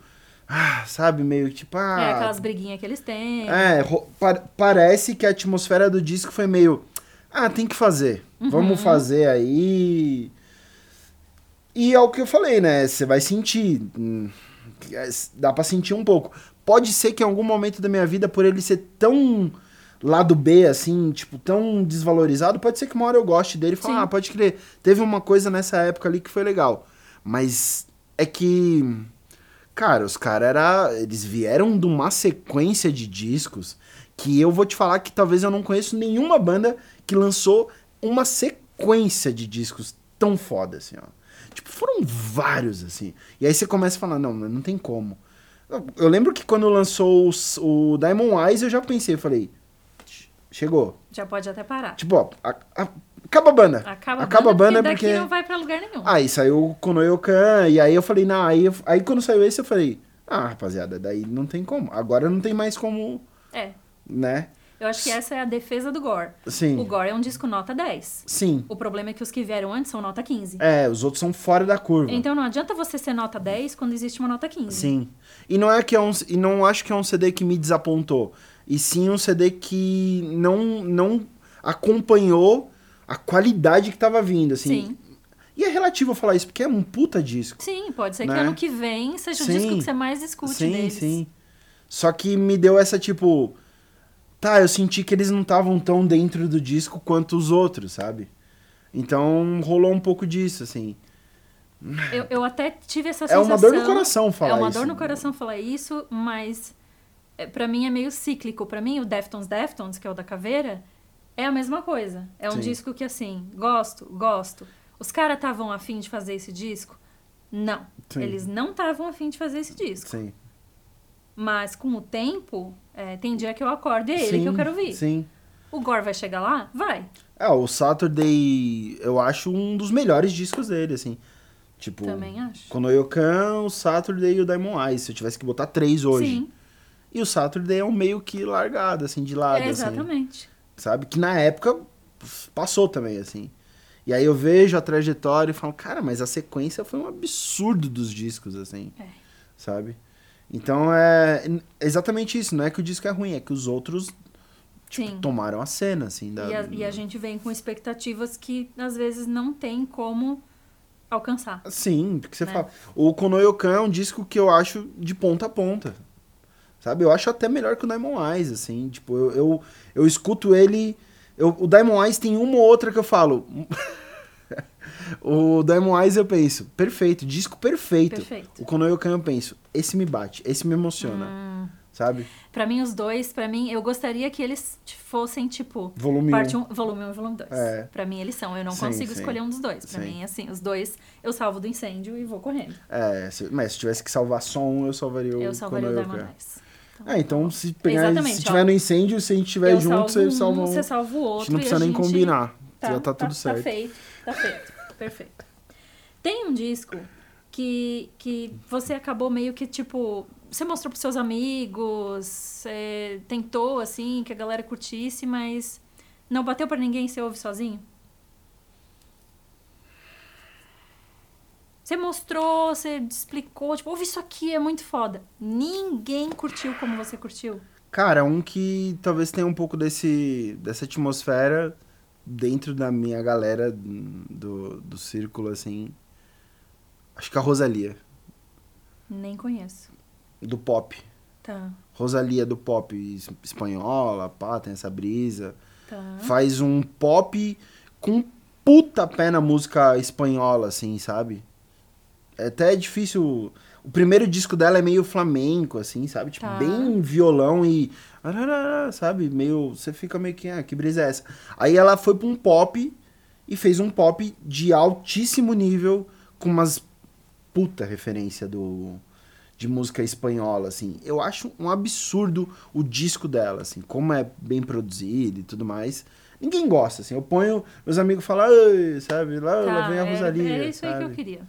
Ah, sabe? Meio tipo. Ah, É aquelas briguinhas que eles têm. É, pa- parece que a atmosfera do disco foi meio. Ah, tem que fazer. Uhum. Vamos fazer aí. E é o que eu falei, né? Você vai sentir. hum, é, Dá pra sentir um pouco. Pode ser que em algum momento da minha vida, por ele ser tão lado B, assim, tipo, tão desvalorizado, pode ser que uma hora eu goste dele e fale, ah, pode crer. Teve uma coisa nessa época ali que foi legal. Mas é que. Cara, os caras era. Eles vieram de uma sequência de discos que eu vou te falar que talvez eu não conheço nenhuma banda que lançou uma sequência de discos tão foda, assim, ó. Tipo, foram vários, assim. E aí você começa a falar, não, não tem como. Eu, lembro que quando lançou os- o Diamond Eyes, eu já pensei, eu falei, "Ch- chegou. Já pode até parar. Tipo, ó, a- a- acaba a banda. Acaba, acaba a banda porque porque... não vai pra lugar nenhum. Aí saiu o Konoyokan, e aí eu falei, não, aí, eu- aí quando saiu esse eu falei, ah, rapaziada, daí não tem como. Agora não tem mais como, É. né? Eu acho que essa é a defesa do Gore. Sim. O Gore é um disco nota 10. Sim. O problema é que os que vieram antes são nota 15. É, os outros são fora da curva. Então não adianta você ser nota 10 quando existe uma nota 15. Sim. E não é que é um. E não acho que é um CD que me desapontou. E sim um CD que não, não acompanhou a qualidade que tava vindo, assim. Sim. E é relativo eu falar isso, porque é um puta disco. Sim, pode ser que Né? ano que vem seja o Sim. disco que você mais escute sim, deles. sim. Só que me deu essa, tipo. Tá, eu senti que eles não estavam tão dentro do disco quanto os outros, sabe? Então rolou um pouco disso, assim. Eu, eu até tive essa É sensação. uma dor no coração falar É uma isso. dor no coração falar isso, mas é, pra mim é meio cíclico. Pra mim, o Deftones Deftones, que é o da caveira, é a mesma coisa. É um Sim. disco que, assim, gosto, gosto. Os caras estavam afim de fazer esse disco? Não. Sim. Eles não estavam afim de fazer esse disco. Sim. Mas com o tempo, é, tem dia que eu acordo e é ele que eu quero ouvir. Sim. O Gore vai chegar lá? Vai. É, o Saturday, eu acho um dos melhores discos dele, assim. Tipo, Também acho. Konoyokan, o Saturday e o Diamond Eyes, se eu tivesse que botar três hoje. Sim, E o Saturday é um meio que largado, assim, de lado, é, assim. Sabe? Que na época passou também, assim. E aí eu vejo a trajetória e falo, cara, mas a sequência foi um absurdo dos discos, assim. É. Sabe? Então é exatamente isso. Não é que o disco é ruim, é que os outros tipo, tomaram a cena, assim. Da... E a, e a gente vem com expectativas que às vezes não tem como alcançar. Sim, porque você Né? fala. O Konoyokan é um disco que eu acho de ponta a ponta. Sabe? Eu acho até melhor que o Diamond Eyes, assim. Tipo, eu, eu, eu escuto ele. Eu, o Diamond Eyes tem uma ou outra que eu falo. o Diamond Eyes eu penso, perfeito, disco perfeito. Perfeito. O Konoyokan eu penso, esse me bate, esse me emociona. Hum. Sabe? Pra mim, os dois, pra mim, eu gostaria que eles fossem, tipo, Volume parte 1. um, volume 1 e volume 2. É. Pra mim, eles são. Eu não Sim, consigo sim. escolher um dos dois. Pra Sim. mim, assim, os dois eu salvo do incêndio e vou correndo. É, se- mas se tivesse que salvar só um, eu salvaria o eu salvaria o. Diamond Eyes. É, então se pegar, Exatamente, se ó. tiver no incêndio, se a gente tiver eu junto, você um, salva um. você salva o A outro. gente não precisa nem combinar. Tá, já tá tudo certo. Tá feito, tá feito. Perfeito. Tem um disco que, que você acabou meio que, tipo... Você mostrou pros seus amigos, você tentou, assim, que a galera curtisse, mas não bateu pra ninguém, você ouve sozinho? Você mostrou, você explicou, tipo, ouve isso aqui, é muito foda. Ninguém curtiu como você curtiu. Cara, um que talvez tenha um pouco desse, dessa atmosfera dentro da minha galera do, do círculo, assim. Acho que a Rosalia, Nem conheço. do pop. Tá, Rosalia do pop es- espanhola, pá, tem essa brisa. tá. Faz um pop com puta pé na música espanhola, assim, sabe? É até difícil. O primeiro disco dela é meio flamenco, assim, sabe? Tipo, Tá. bem violão e. Sabe? Meio. Você fica meio que. Ah, que brisa é essa? Aí ela foi pra um pop e fez um pop de altíssimo nível, com umas puta referência do. De música espanhola, assim. Eu acho um absurdo o disco dela, assim, como é bem produzido e tudo mais. Ninguém gosta, assim. Eu ponho, meus amigos falam, sabe? Lá, lá Tá, vem a Rosalia. Era isso aí que sabe? eu queria.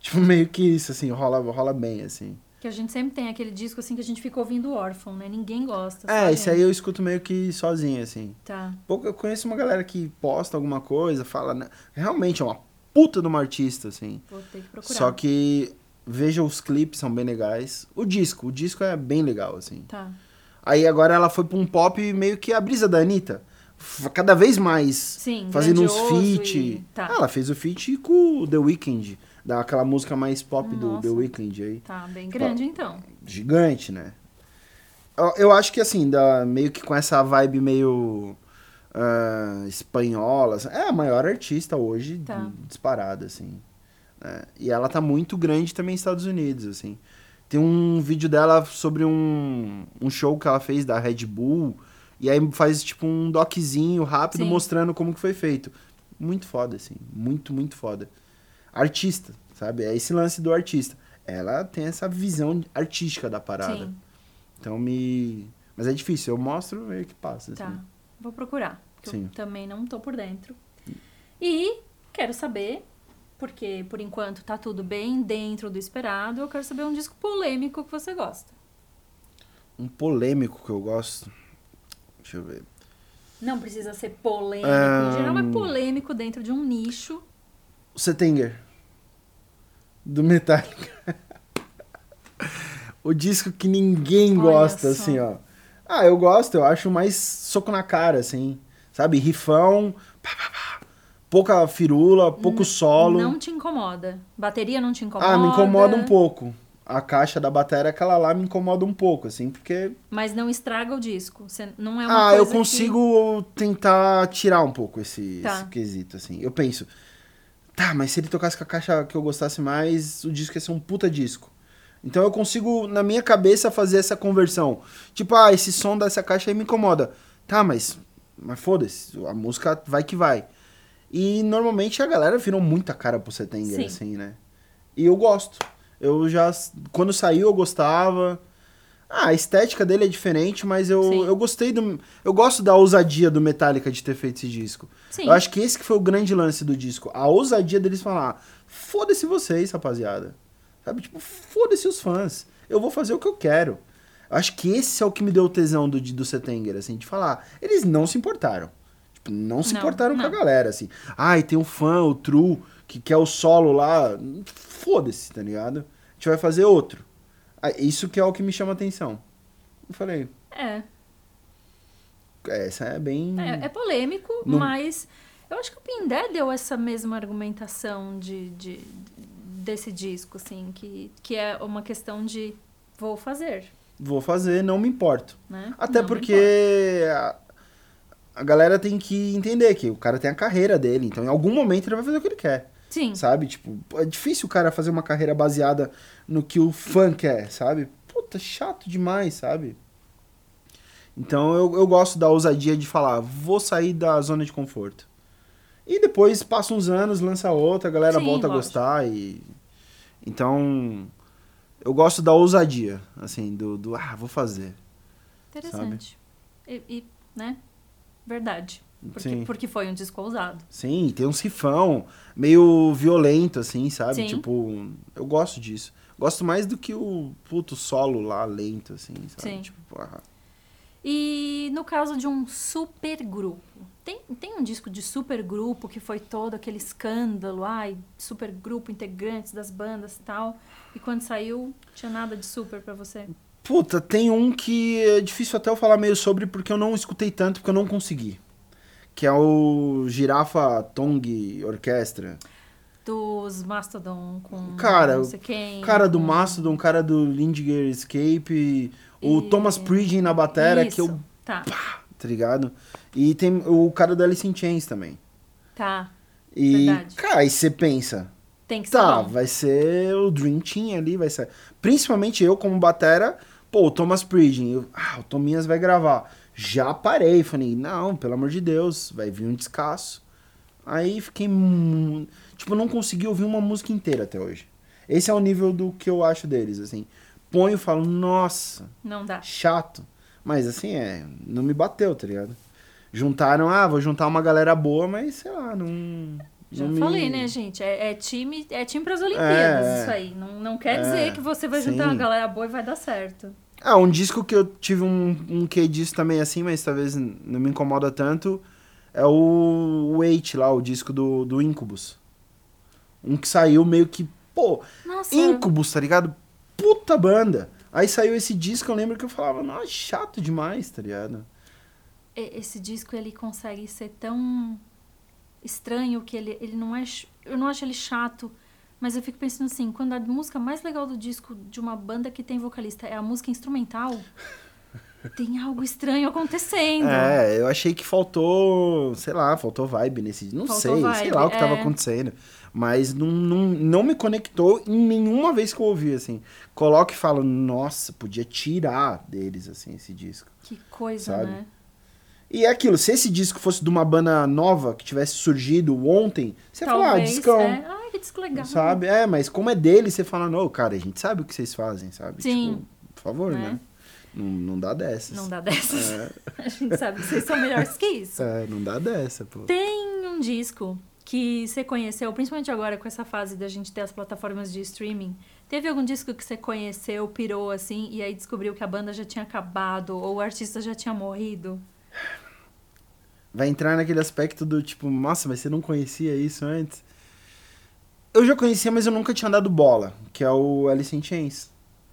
Tipo, meio que isso, assim, rola, rola bem, assim. Que a gente sempre tem aquele disco assim que a gente fica ouvindo órfão, né? Ninguém gosta. É, esse aí eu escuto meio que sozinho, assim. Tá. Pouco eu conheço uma galera que posta alguma coisa, fala. né? Realmente é uma puta de uma artista, assim. Vou ter que procurar. Só que veja os clipes, são bem legais. O disco, o disco é bem legal, assim. Tá. Aí agora ela foi pra um pop meio que a brisa da Anitta. Cada vez mais Sim, fazendo uns feat. e- Tá. Ah, ela fez o feat com o The Weeknd. Daquela música mais pop do Nossa. The Weeknd aí. Tá, bem grande então. gigante, né? Eu, eu acho que assim, da, meio que com essa vibe meio ah, espanhola, assim, é a maior artista hoje, Tá. disparada, assim. né? E ela tá muito grande também nos Estados Unidos, assim. Tem um vídeo dela sobre um, um show que ela fez da Red Bull, e aí faz tipo um doczinho rápido Sim. mostrando como que foi feito. Muito foda, assim. Muito, muito foda. Artista, sabe? É esse lance do artista. Ela tem essa visão artística da parada. Sim, Então me. Mas é difícil, eu mostro meio que passa. tá. Assim. Vou procurar. Porque Sim. eu também não tô por dentro. E quero saber, porque por enquanto tá tudo bem dentro do esperado, eu quero saber um disco polêmico que você gosta. Um polêmico que eu gosto. Deixa eu ver. Não precisa ser polêmico. Ahn. Em geral, é polêmico dentro de um nicho. O Settinger. Do Metallica. o disco que ninguém Olha gosta, só. assim, ó. Ah, eu gosto, eu acho mais soco na cara, assim. Sabe? Rifão, pá, pá, pá. pouca firula, pouco solo. Não te incomoda. Bateria não te incomoda. ah, me incomoda um pouco. A caixa da bateria, aquela lá, me incomoda um pouco, assim, porque. Mas não estraga o disco. Você não é uma Ah, eu consigo tentar tirar um pouco esse, Tá. esse quesito, assim. Eu penso, tá, mas se ele tocasse com a caixa que eu gostasse mais, o disco ia ser um puta disco. Então eu consigo, na minha cabeça, fazer essa conversão. Tipo, ah, esse som dessa caixa aí me incomoda. Tá, mas, mas foda-se, a música vai que vai. E normalmente a galera virou muita cara pro Setengers, Sim. assim, né? E eu gosto. Eu já, quando saiu, eu gostava. Ah, a estética dele é diferente, mas eu, Sim. eu gostei do. Eu gosto da ousadia do Metallica de ter feito esse disco. Sim. Eu acho que esse que foi o grande lance do disco. A ousadia deles falar: foda-se vocês, rapaziada. Sabe? Tipo, foda-se os fãs. Eu vou fazer o que eu quero. Eu acho que esse é o que me deu o tesão do, do Setengers, assim, de falar. Eles não se importaram. Tipo, não se Não, importaram com a não. galera, assim. Ai, tem um fã, o True, que quer o solo lá. Foda-se, tá ligado? A gente vai fazer outro. Ah, Isso que é o que me chama atenção. Eu falei, É. essa é bem. É, é polêmico, Não- mas eu acho que o Pindé deu essa mesma argumentação de, de- desse disco, assim, que, que é uma questão de vou fazer, Vou fazer, não me importo. né? Até Não porque a, a galera tem que entender que o cara tem a carreira dele, então em algum momento ele vai fazer o que ele quer, Sim, sabe? Tipo, é difícil o cara fazer uma carreira baseada no que o fã quer, sabe? Puta, chato demais, sabe? Então eu, eu gosto da ousadia de falar, vou sair da zona de conforto. E depois passa uns anos, lança outra, a galera Sim, volta a lógico. gostar e. Então. Eu gosto da ousadia, assim, do, do ah, vou fazer. interessante. E, e, né? Verdade. Porque, Sim. porque foi um disco ousado. Sim, tem um sifão meio violento, assim, sabe? Sim. Tipo, eu gosto disso. Gosto mais do que o puto solo lá, lento, assim, sabe? Sim. Tipo, ah, E no caso de um supergrupo, tem, tem um disco de supergrupo que foi todo aquele escândalo, ai, supergrupo, integrantes das bandas e tal, e quando saiu, tinha nada de super pra você? Puta, tem um que é difícil até eu falar meio sobre porque eu não escutei tanto, porque eu não consegui. Que é o Girafa Tong Orquestra. Dos Mastodon com Cara, não sei quem. Cara do Mastodon, cara do Lindiger Escape, o E- Thomas Pridgen na batera, que eu. Isso, Tá, Tá ligado? E tem o cara do Alice in Chains também. tá. E, Verdade. cara, aí você pensa, Tem que ser tá, bom. vai ser o Dream Team ali, vai ser. Principalmente eu, como batera, pô, o Thomas Pridgen, eu, ah, o Tominhas vai gravar. Já parei, falei, não, pelo amor de Deus, vai vir um descasso. Aí fiquei. Tipo, não consegui ouvir uma música inteira até hoje. Esse é o nível do que eu acho deles, assim. Ponho e falo, nossa, Não dá. chato. Mas assim, é, não me bateu, tá ligado? Juntaram, ah, vou juntar uma galera boa, mas sei lá, não. Já não me- falei, né, gente? É, é time, é time pras Olimpíadas, É, isso aí. Não, não quer é, dizer que você vai juntar sim. uma galera boa e vai dar certo. Ah, um disco que eu tive um, um quê disso também assim, mas talvez não me incomoda tanto, é o Wait lá, o disco do, do Incubus. Um que saiu meio que, pô, Nossa, Incubus, tá ligado? Puta banda. Aí saiu esse disco, eu lembro que eu falava, nossa, chato demais, tá ligado? esse disco ele consegue ser tão estranho que ele, ele não é. Eu não acho ele chato, mas eu fico pensando assim: quando a música mais legal do disco de uma banda que tem vocalista é a música instrumental, tem algo estranho acontecendo. É, eu achei que faltou, sei lá, faltou vibe nesse. Não Faltou sei, sei vibe, lá o que tava é. acontecendo. Mas não, não, não me conectou em nenhuma vez que eu ouvi, assim. Coloco e falo, nossa, podia tirar deles, assim, esse disco. Que coisa, Sabe? né? E é aquilo, se esse disco fosse de uma banda nova que tivesse surgido ontem, você ia falar, ah, discão. É. Ai, que disco legal. Sabe? É, mas como é dele, você fala, não, cara, a gente sabe o que vocês fazem, sabe? Sim. Tipo, por favor, Né? né? Não, não dá dessas. Não dá dessas. É, A gente sabe que vocês são melhores que isso. é, não dá dessa, pô. Tem um disco que você conheceu, principalmente agora com essa fase da gente ter as plataformas de streaming. Teve algum disco que você conheceu, pirou assim, e aí descobriu que a banda já tinha acabado ou o artista já tinha morrido? Vai entrar naquele aspecto do tipo, nossa, mas você não conhecia isso antes? Eu já conhecia, mas eu nunca tinha dado bola, que é o Alice in Chains.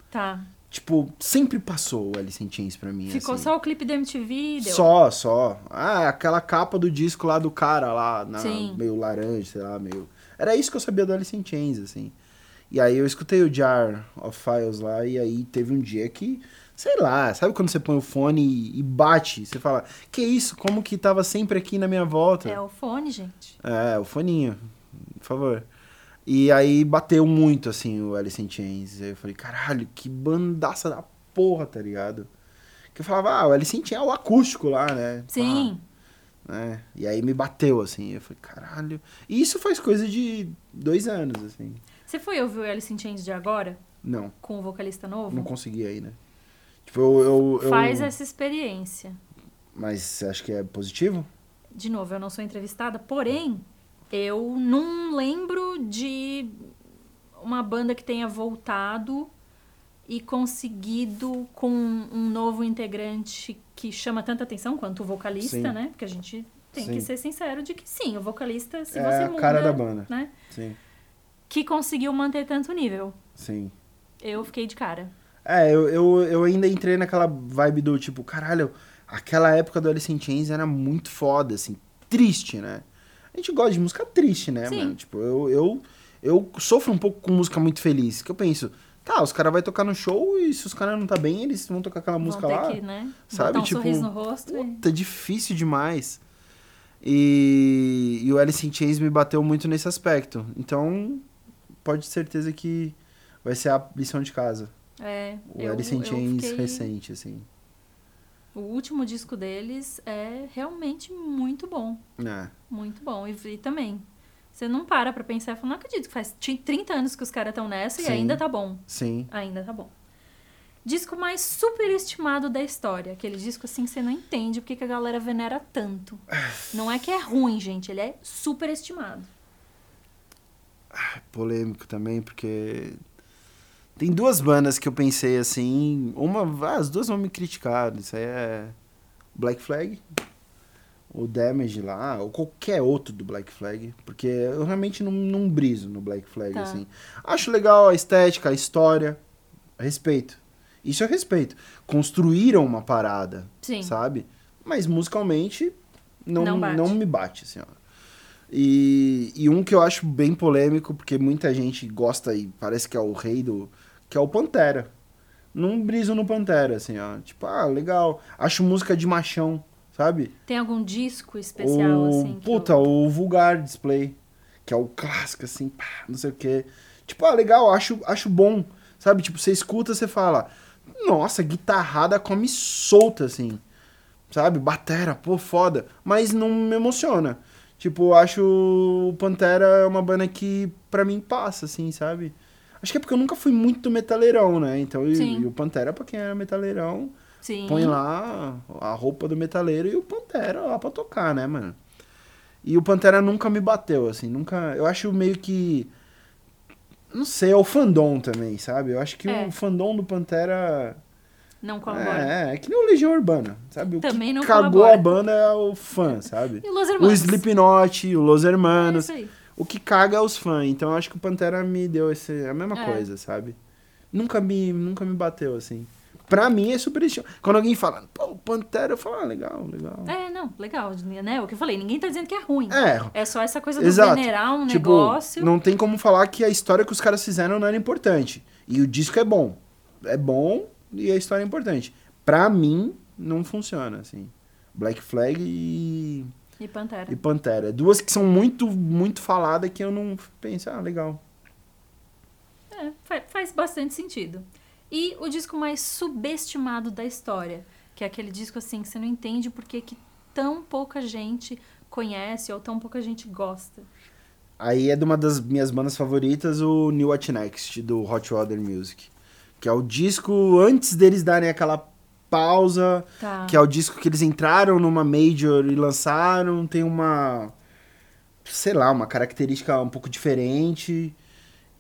Tá. Tipo, sempre passou o Alice in Chains pra mim. Ficou assim. só o clipe da MTV, deu. Só, só. Ah, aquela capa do disco lá do cara lá, na- meio laranja, sei lá, meio. Era isso que eu sabia do Alice in Chains, assim. E aí eu escutei o Jar of Files lá, e aí teve um dia que, sei lá, sabe quando você põe o fone e, bate? Você fala, que isso? Como que tava sempre aqui na minha volta? É o fone, gente. É, o foninho, por favor. E aí bateu muito, assim, o Alice in Chains. Aí eu falei, caralho, que bandaça da porra, tá ligado? Que eu falava, ah, o Alice in Chains é o acústico lá, né? Sim. Pá, né? E aí me bateu, assim. Eu falei, caralho. E isso faz coisa de dois anos, assim. Você foi ouvir o Alice in Chains de agora? Não, Com o vocalista novo? não consegui aí, né? Tipo, eu... eu, eu- Faz essa experiência. Mas você acha que é positivo? De novo, eu não sou entrevistada, porém, eu não lembro de uma banda que tenha voltado e conseguido com um novo integrante que chama tanta atenção quanto o vocalista, Sim. né? Porque a gente tem Sim. que ser sincero de que sim, o vocalista, se É você a muda, cara da banda. né? Sim, Que conseguiu manter tanto nível. sim. Eu fiquei de cara. É, eu, eu, eu ainda entrei naquela vibe do tipo, caralho, aquela época do Alice in Chains era muito foda, assim, triste, né? A gente gosta de música triste, né, Sim. mano? Tipo, eu, eu, eu sofro um pouco com música muito feliz, que eu penso, tá, os caras vão tocar no show e se os caras não tá bem, eles vão tocar aquela música Vão ter lá. que, né? sabe? Botar um Tipo, sorriso no rosto. e- Puta, difícil demais. E, e o Alice in Chains me bateu muito nesse aspecto. Então, pode ter certeza que vai ser a lição de casa. É, O eu- Alice in Chains fiquei- recente, assim. O último disco deles é realmente muito bom. É. Muito bom. E, e também, você não para pra pensar e fala, não acredito que faz ti- 30 anos que os caras estão nessa Sim. e ainda tá bom. Sim. Ainda tá bom. Disco mais superestimado da história. Aquele disco assim que você não entende porque que a galera venera tanto. Não é que é ruim, gente. Ele é superestimado. polêmico também, porque tem duas bandas que eu pensei assim, uma, ah, as duas vão me criticar, isso aí é Black Flag, o Damage lá, ou qualquer outro do Black Flag, porque eu realmente não, não briso no Black Flag, Tá. assim. Acho legal a estética, a história, respeito. Isso eu respeito. Construíram uma parada, Sim. sabe? Mas musicalmente não, Não não me bate, assim, ó. E, e um que eu acho bem polêmico, porque muita gente gosta e parece que é o rei do. que é o Pantera. Não briso no Pantera, assim, ó. Tipo, ah, legal. Acho música de machão, sabe? Tem algum disco especial, o, assim? Puta, eu- o Vulgar Display. Que é o clássico, assim, pá, não sei o quê. Tipo, ah, legal, acho, acho bom. Sabe? Tipo, você escuta, você fala. Nossa, guitarrada come solta, assim. Sabe? Batera, pô, foda. Mas não me emociona. Tipo, eu acho o Pantera é uma banda que pra mim passa, assim, sabe? Acho que é porque eu nunca fui muito metaleirão, né? Então, e, e o Pantera, pra quem era metaleirão, Sim. põe lá a roupa do metaleiro e o Pantera lá pra tocar, né, mano? E o Pantera nunca me bateu, assim, nunca. Eu acho meio que. Não sei, é o fandom também, sabe? Eu acho que É. o fandom do Pantera. Não colabora. É, é que nem o Legião Urbana, sabe? O Também que não cagou colabora. a banda é o fã, sabe? E Los o Hermanos. Slipknot, o Los É Hermanos. isso aí. O que caga é os fãs. Então eu acho que o Pantera me deu esse, a mesma É. coisa, sabe? Nunca me, nunca me bateu assim. Pra mim é super estilo. Quando alguém fala, pô, Pantera, eu falo, ah, legal, legal. É, não, legal, né? O que eu falei, ninguém tá dizendo que é ruim. É, É só essa coisa do Exato. venerar um tipo, negócio. não tem como falar que a história que os caras fizeram não era importante. E o disco é bom. É bom e a história é importante. Pra mim, não funciona, assim. Black Flag e, E Pantera. e Pantera. Duas que são muito, muito faladas que eu não penso, ah, legal. É, fa- faz bastante sentido. E o disco mais subestimado da história, que é aquele disco assim que você não entende porque que tão pouca gente conhece ou tão pouca gente gosta. Aí é de uma das minhas bandas favoritas, o New What Next, do Hot Water Music. Que é o disco antes deles darem aquela pausa, Tá. que é o disco que eles entraram numa major e lançaram, tem uma sei lá, uma característica um pouco diferente.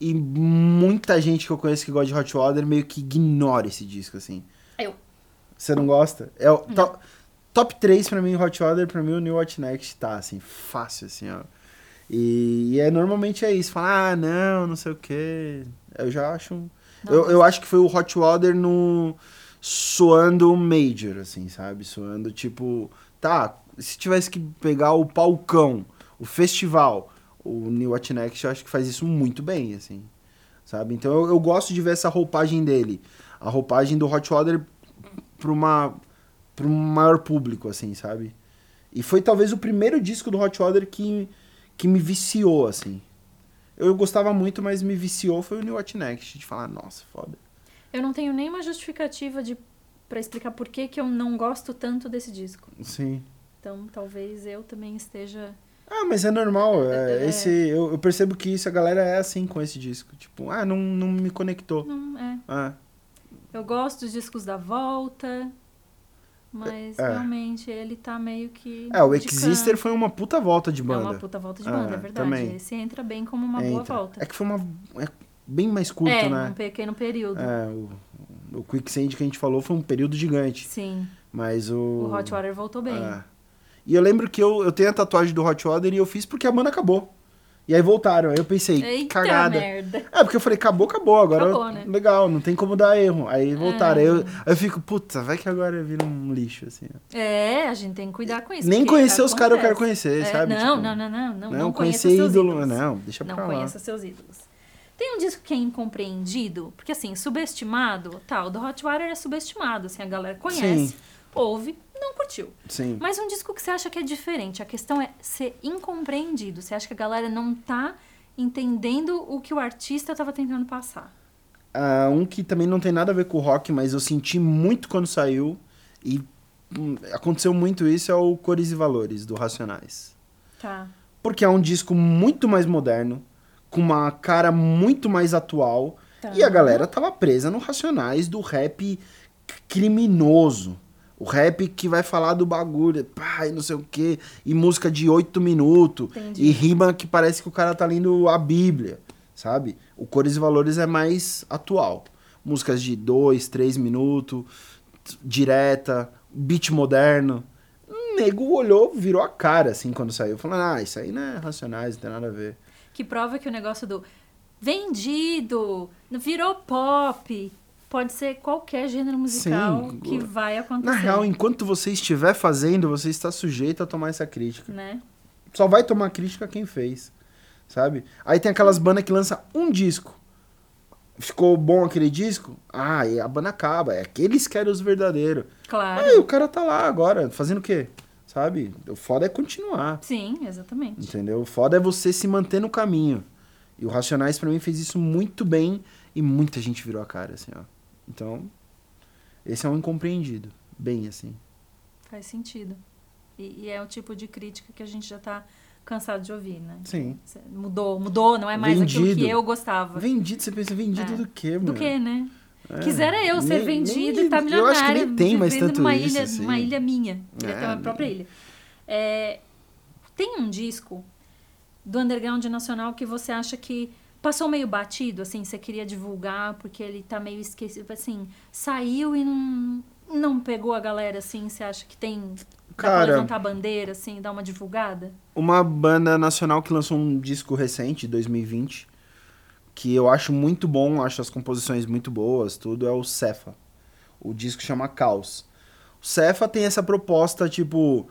E muita gente que eu conheço que gosta de Hot Water meio que ignora esse disco assim. Eu. Você não gosta? É, o- tal- top 3 pra mim, Hot Water, pra mim o New Watch Next tá, assim, fácil, assim, ó. E, e é, normalmente é isso, fala, ah, não, não sei o quê. Eu já acho... um- Não, Eu, eu acho que foi o Hot Water no... Soando major, assim, sabe? Soando, tipo... Tá, se tivesse que pegar o palcão, o festival, o New Watch Next, eu acho que faz isso muito bem, assim. Sabe? Então eu, eu gosto de ver essa roupagem dele. A roupagem do Hot Water pra, uma, pra um maior público, assim, sabe? E foi talvez o primeiro disco do Hot Water que, que me viciou, assim. Eu gostava muito, mas me viciou foi o New Watch Next. De falar, nossa, foda. Eu não tenho nenhuma justificativa de para explicar por que, que eu não gosto tanto desse disco. Sim. Então, talvez eu também esteja. Ah, mas é normal. é, É. esse, eu, eu percebo que isso, a galera é assim com esse disco. Tipo, ah, não, não me conectou. Não, é. Ah, Eu gosto dos discos da volta, mas É. realmente ele tá meio que. é, o Exister canto. foi uma puta volta de É banda. uma puta volta de banda, é verdade. também. Esse entra bem como uma boa Entra. volta. É que foi uma. É bem mais curto, é, né? um pequeno período. É, o, o Quicksand que a gente falou foi um período gigante. Sim. Mas o. O Hot Water voltou bem. É. E eu lembro que eu, eu tenho a tatuagem do Hot Water e eu fiz porque a banda acabou. E aí voltaram. Aí eu pensei, Eita cagada. merda. É, porque eu falei, acabou, acabou. Agora Acabou, né? legal, não tem como dar erro. Aí voltaram. É. Aí eu, aí eu fico, puta, vai que agora vira um lixo, assim. É, a gente tem que cuidar com isso. Nem conhecer os caras eu quero conhecer, É, sabe? Não, Tipo, não, não, não, não. Não, Não conhecer ídolo. ídolos. Não, deixa Não pra lá. conheça seus ídolos. Tem um disco que é incompreendido, porque assim, subestimado, tá, o do Hot Water é subestimado, assim, a galera conhece, Sim. ouve, não curtiu. Sim. Mas um disco que você acha que é diferente, a questão é ser incompreendido. Você acha que a galera não tá entendendo o que o artista tava tentando passar. Ah, um que também não tem nada a ver com o rock, mas eu senti muito quando saiu. E hum, aconteceu muito isso, é o Cores e Valores, do Racionais. Tá. Porque é um disco muito mais moderno, com uma cara muito mais atual. Tá. E a galera tava presa no Racionais do rap criminoso. O rap que vai falar do bagulho, pá, e não sei o quê, e música de oito minutos, Entendi. e rima que parece que o cara tá lendo a Bíblia, sabe? O Cores e Valores é mais atual. Músicas de dois, três minutos, direta, beat moderno. O nego olhou, virou a cara, assim, quando saiu. Falando, ah, isso aí não é Racionais, não tem nada a ver. Que prova que o negócio do vendido, virou pop, pode ser qualquer gênero musical Sim. que vai acontecer. Na real, enquanto você estiver fazendo, você está sujeito a tomar essa crítica. né? Só vai tomar crítica quem fez, sabe? Aí tem aquelas bandas que lançam um disco. Ficou bom aquele disco? Ah, e a banda acaba. É aqueles que eram os verdadeiros. Claro. Aí o cara tá lá agora, fazendo o quê? Sabe? O foda é continuar. Sim, exatamente. Entendeu? O foda é você se manter no caminho. E o Racionais, pra mim, fez isso muito bem e muita gente virou a cara, assim, ó. Então, esse é um incompreendido. Bem, assim. Faz sentido. E, e é o tipo de crítica que a gente já tá cansado de ouvir, né? Sim. Mudou, mudou, não é mais aquilo Vendido. que eu gostava. Vendido, você pensa, vendido É. do quê, mano? Do que, né? É. Quisera eu ser Nem- vendido nem- e tá Eu milionário. acho que nem tem mais tanto numa isso, ilha, assim. numa ilha minha. É, ter uma própria ilha. É, tem um disco do underground nacional que você acha que passou meio batido, assim, você queria divulgar porque ele tá meio esquecido, assim, saiu e não, não pegou a galera, assim, você acha que tem... Cara- levantar a bandeira, assim, dar uma divulgada? Uma banda nacional que lançou um disco recente, 2020, que eu acho muito bom, acho as composições muito boas, tudo, é o Cefa. O disco chama Caos. O Cefa tem essa proposta, tipo,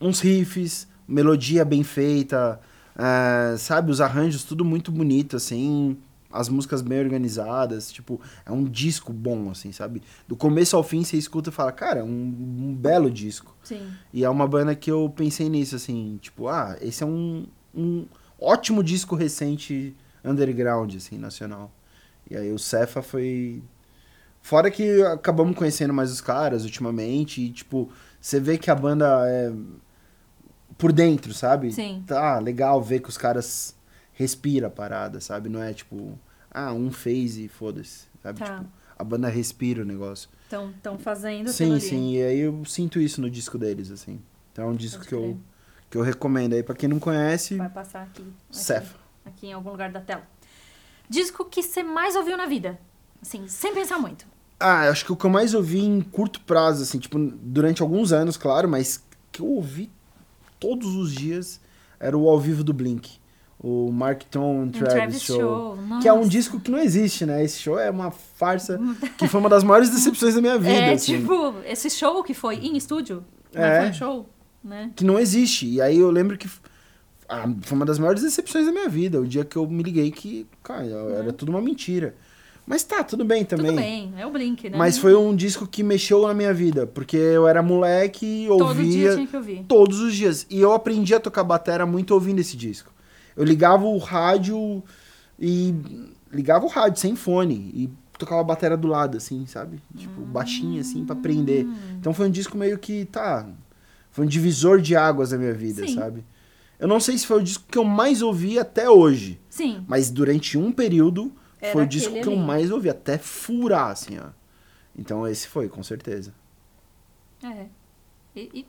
uns riffs, melodia bem feita, é, sabe, os arranjos, tudo muito bonito, assim, as músicas bem organizadas, tipo, é um disco bom, assim, sabe? Do começo ao fim você escuta e fala, cara, é um, um belo disco. Sim. E é uma banda que eu pensei nisso, assim, tipo, ah, esse é um, um ótimo disco recente underground, assim, nacional. E aí o Cefa foi. Fora que acabamos conhecendo mais os caras ultimamente, e, tipo, você vê que a banda é por dentro, sabe? Sim. Tá legal ver que os caras respira a parada, sabe? Não é tipo, ah, um fez e foda-se, sabe? Tá. Tipo, a banda respira o negócio. Estão fazendo Sim, ali. sim, e aí eu sinto isso no disco deles, assim. Então é um disco Pode que eu, que eu recomendo aí pra quem não conhece, Vai passar aqui. aqui. Cefa. aqui em algum lugar da tela. Disco que você mais ouviu na vida? Assim, sem pensar muito. Ah, acho que o que eu mais ouvi em curto prazo, assim, tipo, durante alguns anos, claro, mas que eu ouvi todos os dias era o ao vivo do Blink. O Mark and Travis, Travis Show. Show, Que é um disco que não existe, né? Esse show é uma farsa que foi uma das maiores decepções da minha vida. É, assim. tipo, esse show que foi em estúdio, não É. foi um show, né? que não existe. E aí eu lembro que ah, foi uma das maiores decepções da minha vida. O dia que eu me liguei que, cara, era tudo uma mentira. Mas tá, tudo bem também. Tudo bem, é o Blink, né? Mas foi um disco que mexeu na minha vida, porque eu era moleque e Todo dia ouvia tinha que ouvir. todos os dias. E eu aprendi a tocar batera muito ouvindo esse disco. Eu ligava o rádio e ligava o rádio sem fone e tocava a batera do lado, assim, sabe? Tipo, baixinho, assim, pra aprender. Hum. Então foi um disco meio que, tá, foi um divisor de águas da minha vida, Sim. sabe? Eu não sei se foi o disco que eu mais ouvi até hoje, Sim, mas durante um período Era foi o disco que eu ali. mais ouvi, até furar, assim, ó. Então esse foi, com certeza. é. E, e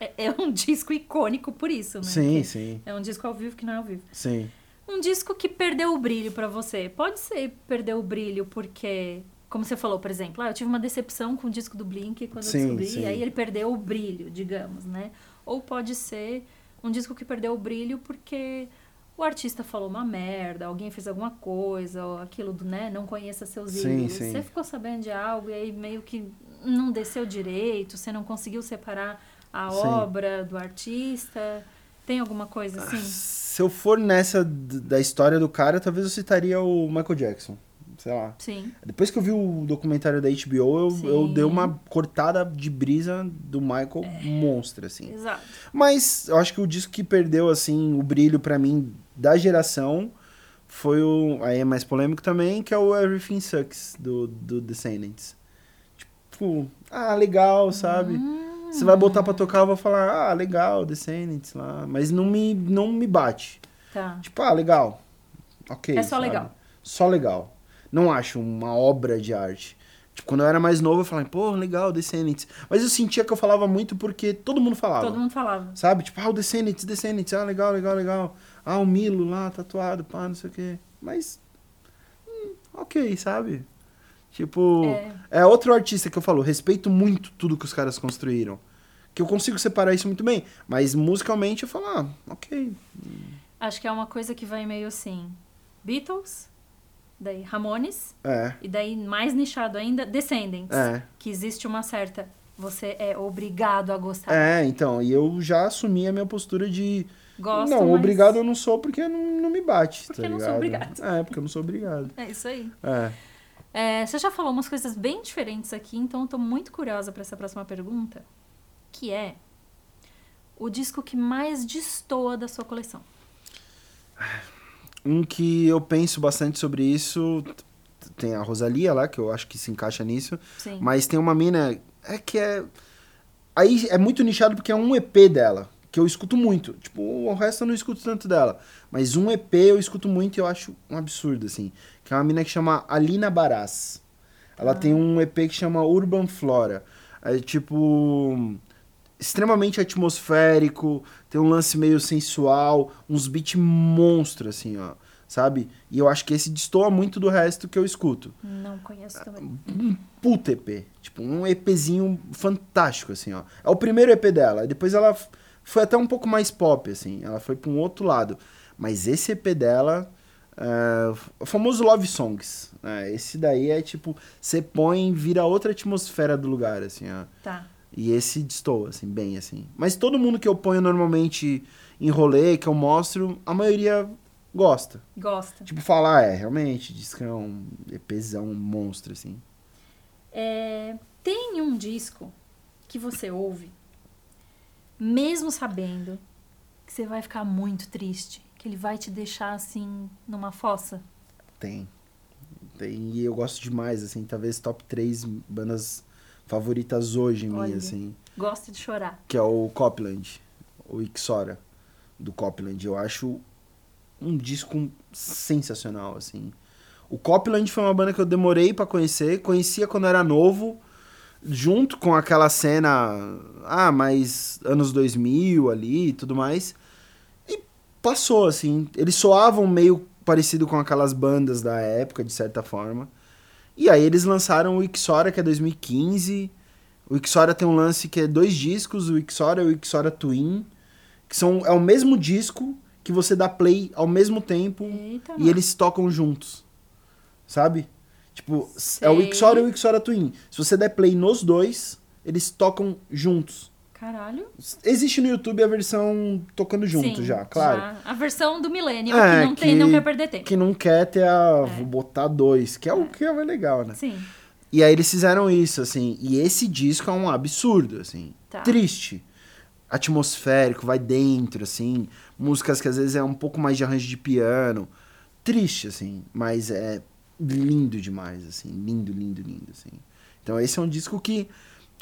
é- é um disco icônico por isso, né? Sim, Que sim, É um disco ao vivo que não é ao vivo. sim. Um disco que perdeu o brilho pra você. Pode ser perdeu o brilho porque, como você falou, por exemplo, ah, eu tive uma decepção com o disco do Blink quando Sim, eu descobri, sim. e aí ele perdeu o brilho, digamos, né? Ou pode ser um disco que perdeu o brilho porque o artista falou uma merda, alguém fez alguma coisa, ou aquilo do, né, não conheça seus Sim, ídolos. sim. Você ficou sabendo de algo e aí meio que não desceu direito, você não conseguiu separar a Sim. obra do artista. Tem alguma coisa assim? Se eu for nessa da história do cara, talvez eu citaria o Michael Jackson. Sei lá. Sim. Depois que eu vi o documentário da HBO, eu, eu dei uma cortada de brisa do Michael monstro, assim. Exato. Mas eu acho que o disco que perdeu, assim, o brilho pra mim da geração foi o. Aí é mais polêmico também, que é o Everything Sucks do, do Descendants. Tipo, ah, legal, sabe? Hum. Você vai botar pra tocar, eu vou falar, ah, legal, Descendants lá. Mas não me, não me bate. Tá. Tipo, ah, legal. Ok. É só sabe? legal. Só legal. Não acho uma obra de arte. Tipo, quando eu era mais novo, eu falava, pô, legal, Descendants. Mas eu sentia que eu falava muito porque todo mundo falava. Todo mundo falava. Sabe? Tipo, ah, o Descendants, Descendants, ah, legal, legal, legal. Ah, o Milo lá, tatuado, pá, não sei o quê. Mas, hum, ok, sabe? Tipo, É. é. outro artista que eu falo, respeito muito tudo que os caras construíram. Que eu consigo separar isso muito bem. Mas musicalmente eu falo, ah, ok. Acho que é uma coisa que vai meio assim. Beatles, daí Ramones, É, e daí mais nichado ainda, Descendants. é. Que existe uma certa. Você é obrigado a gostar. É, então, e eu já assumi a minha postura de. Gosto, não, mas- obrigado eu não sou porque não, não me bate. Porque tá eu não sou obrigado. É, porque eu não sou obrigado. É isso aí. É. É, você já falou umas coisas bem diferentes aqui, então eu tô muito curiosa pra essa próxima pergunta. Que é o disco que mais destoa da sua coleção. Um que eu penso bastante sobre isso. Tem a Rosalia lá, que eu acho que se encaixa nisso. Sim. Mas tem uma mina. É que é. Aí é muito nichado porque é um EP dela. Que eu escuto muito. Tipo, o resto eu não escuto tanto dela. Mas um EP eu escuto muito e eu acho um absurdo, assim. Que é uma mina que chama Alina Baraz. Ela Ah. tem um EP que chama Urban Flora. É tipo. Extremamente atmosférico, tem um lance meio sensual, uns beats monstros, assim, ó. Sabe? E eu acho que esse destoa muito do resto que eu escuto Não conheço também. um puta EP. Tipo, um EPzinho fantástico, assim, ó. É o primeiro EP dela. Depois ela foi até um pouco mais pop, assim. Ela foi pra um outro lado. Mas esse EP dela. É, o famoso Love Songs. né? esse daí é tipo. Você põe, vira outra atmosfera do lugar, assim, ó. Tá. E esse destoa, assim, bem assim. Mas todo mundo que eu ponho normalmente em rolê, que eu mostro, a maioria gosta. Gosta. Tipo, falar, é, realmente, disco é um EPzão, um monstro, assim. É, tem um disco que você ouve, mesmo sabendo que você vai ficar muito triste, que ele vai te deixar assim numa fossa. Tem. Tem, e eu gosto demais, assim, talvez top 3 bandas favoritas hoje Olha. minha, assim. Gosta de chorar. Que é o Copland, o Ixora, do Copland. Eu acho um disco sensacional, assim. O Copland foi uma banda que eu demorei pra conhecer, conhecia quando era novo, junto com aquela cena, ah, mais anos 2000 ali e tudo mais. E passou, assim. Eles soavam meio parecido com aquelas bandas da época, de certa forma. E aí eles lançaram o Ixora, que é 2015. O Ixora tem um lance que é dois discos, o Ixora e o Ixora Twin, que são é o mesmo disco que você dá play ao mesmo tempo Eita, e eles tocam juntos. Sabe? Tipo, é o Sei. Ixora e o Ixora Twin. Se você der play nos dois, eles tocam juntos. Caralho. Existe no YouTube a versão tocando junto Sim, já, claro. já. A versão do Millennium, É, que não tem, que- não quer perder tempo. Que não quer ter a. É. Vou botar dois, que é o que é mais legal, né? Sim. E aí eles fizeram isso, assim. E esse disco é um absurdo, assim. Tá. Triste. Atmosférico, vai dentro, assim. Músicas que às vezes é um pouco mais de arranjo de piano. Triste, assim. Mas é lindo demais, assim. Lindo, lindo, lindo, assim. Então esse é um disco que,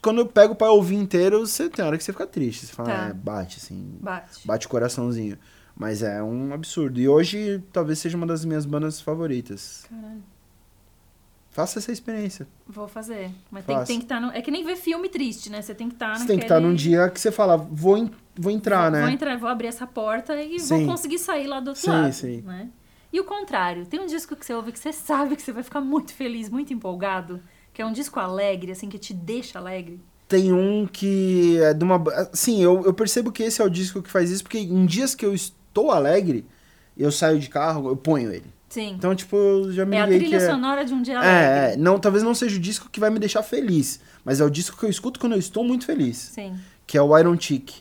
quando eu pego pra ouvir inteiro, você tem hora que você fica triste. Você fala, Tá. é, bate, assim. Bate. Bate o coraçãozinho. Mas é um absurdo. E hoje talvez seja uma das minhas bandas favoritas. Caralho. Faça essa experiência. Vou fazer. Mas tem, tem que estar no. É que nem ver filme triste, né? Você tem que estar Você tem que estar num dia que você fala, vou, en- vou entrar, vou, né? Vou entrar, vou abrir essa porta e Sim. vou conseguir sair lá do outro Sim, lado. sim. Né? E o contrário, tem um disco que você ouve que você sabe que você vai ficar muito feliz, muito empolgado, que é um disco alegre, assim, que te deixa alegre. Tem um que é de uma. Sim, eu, eu percebo que esse é o disco que faz isso, porque em dias que eu estou alegre, eu saio de carro, eu ponho ele. Sim. Então, tipo, eu já me é a trilha é. sonora de um dia alegre. É, é, não, talvez não seja o disco que vai me deixar feliz, mas é o disco que eu escuto quando eu estou muito feliz. Sim. que é o Iron Chick,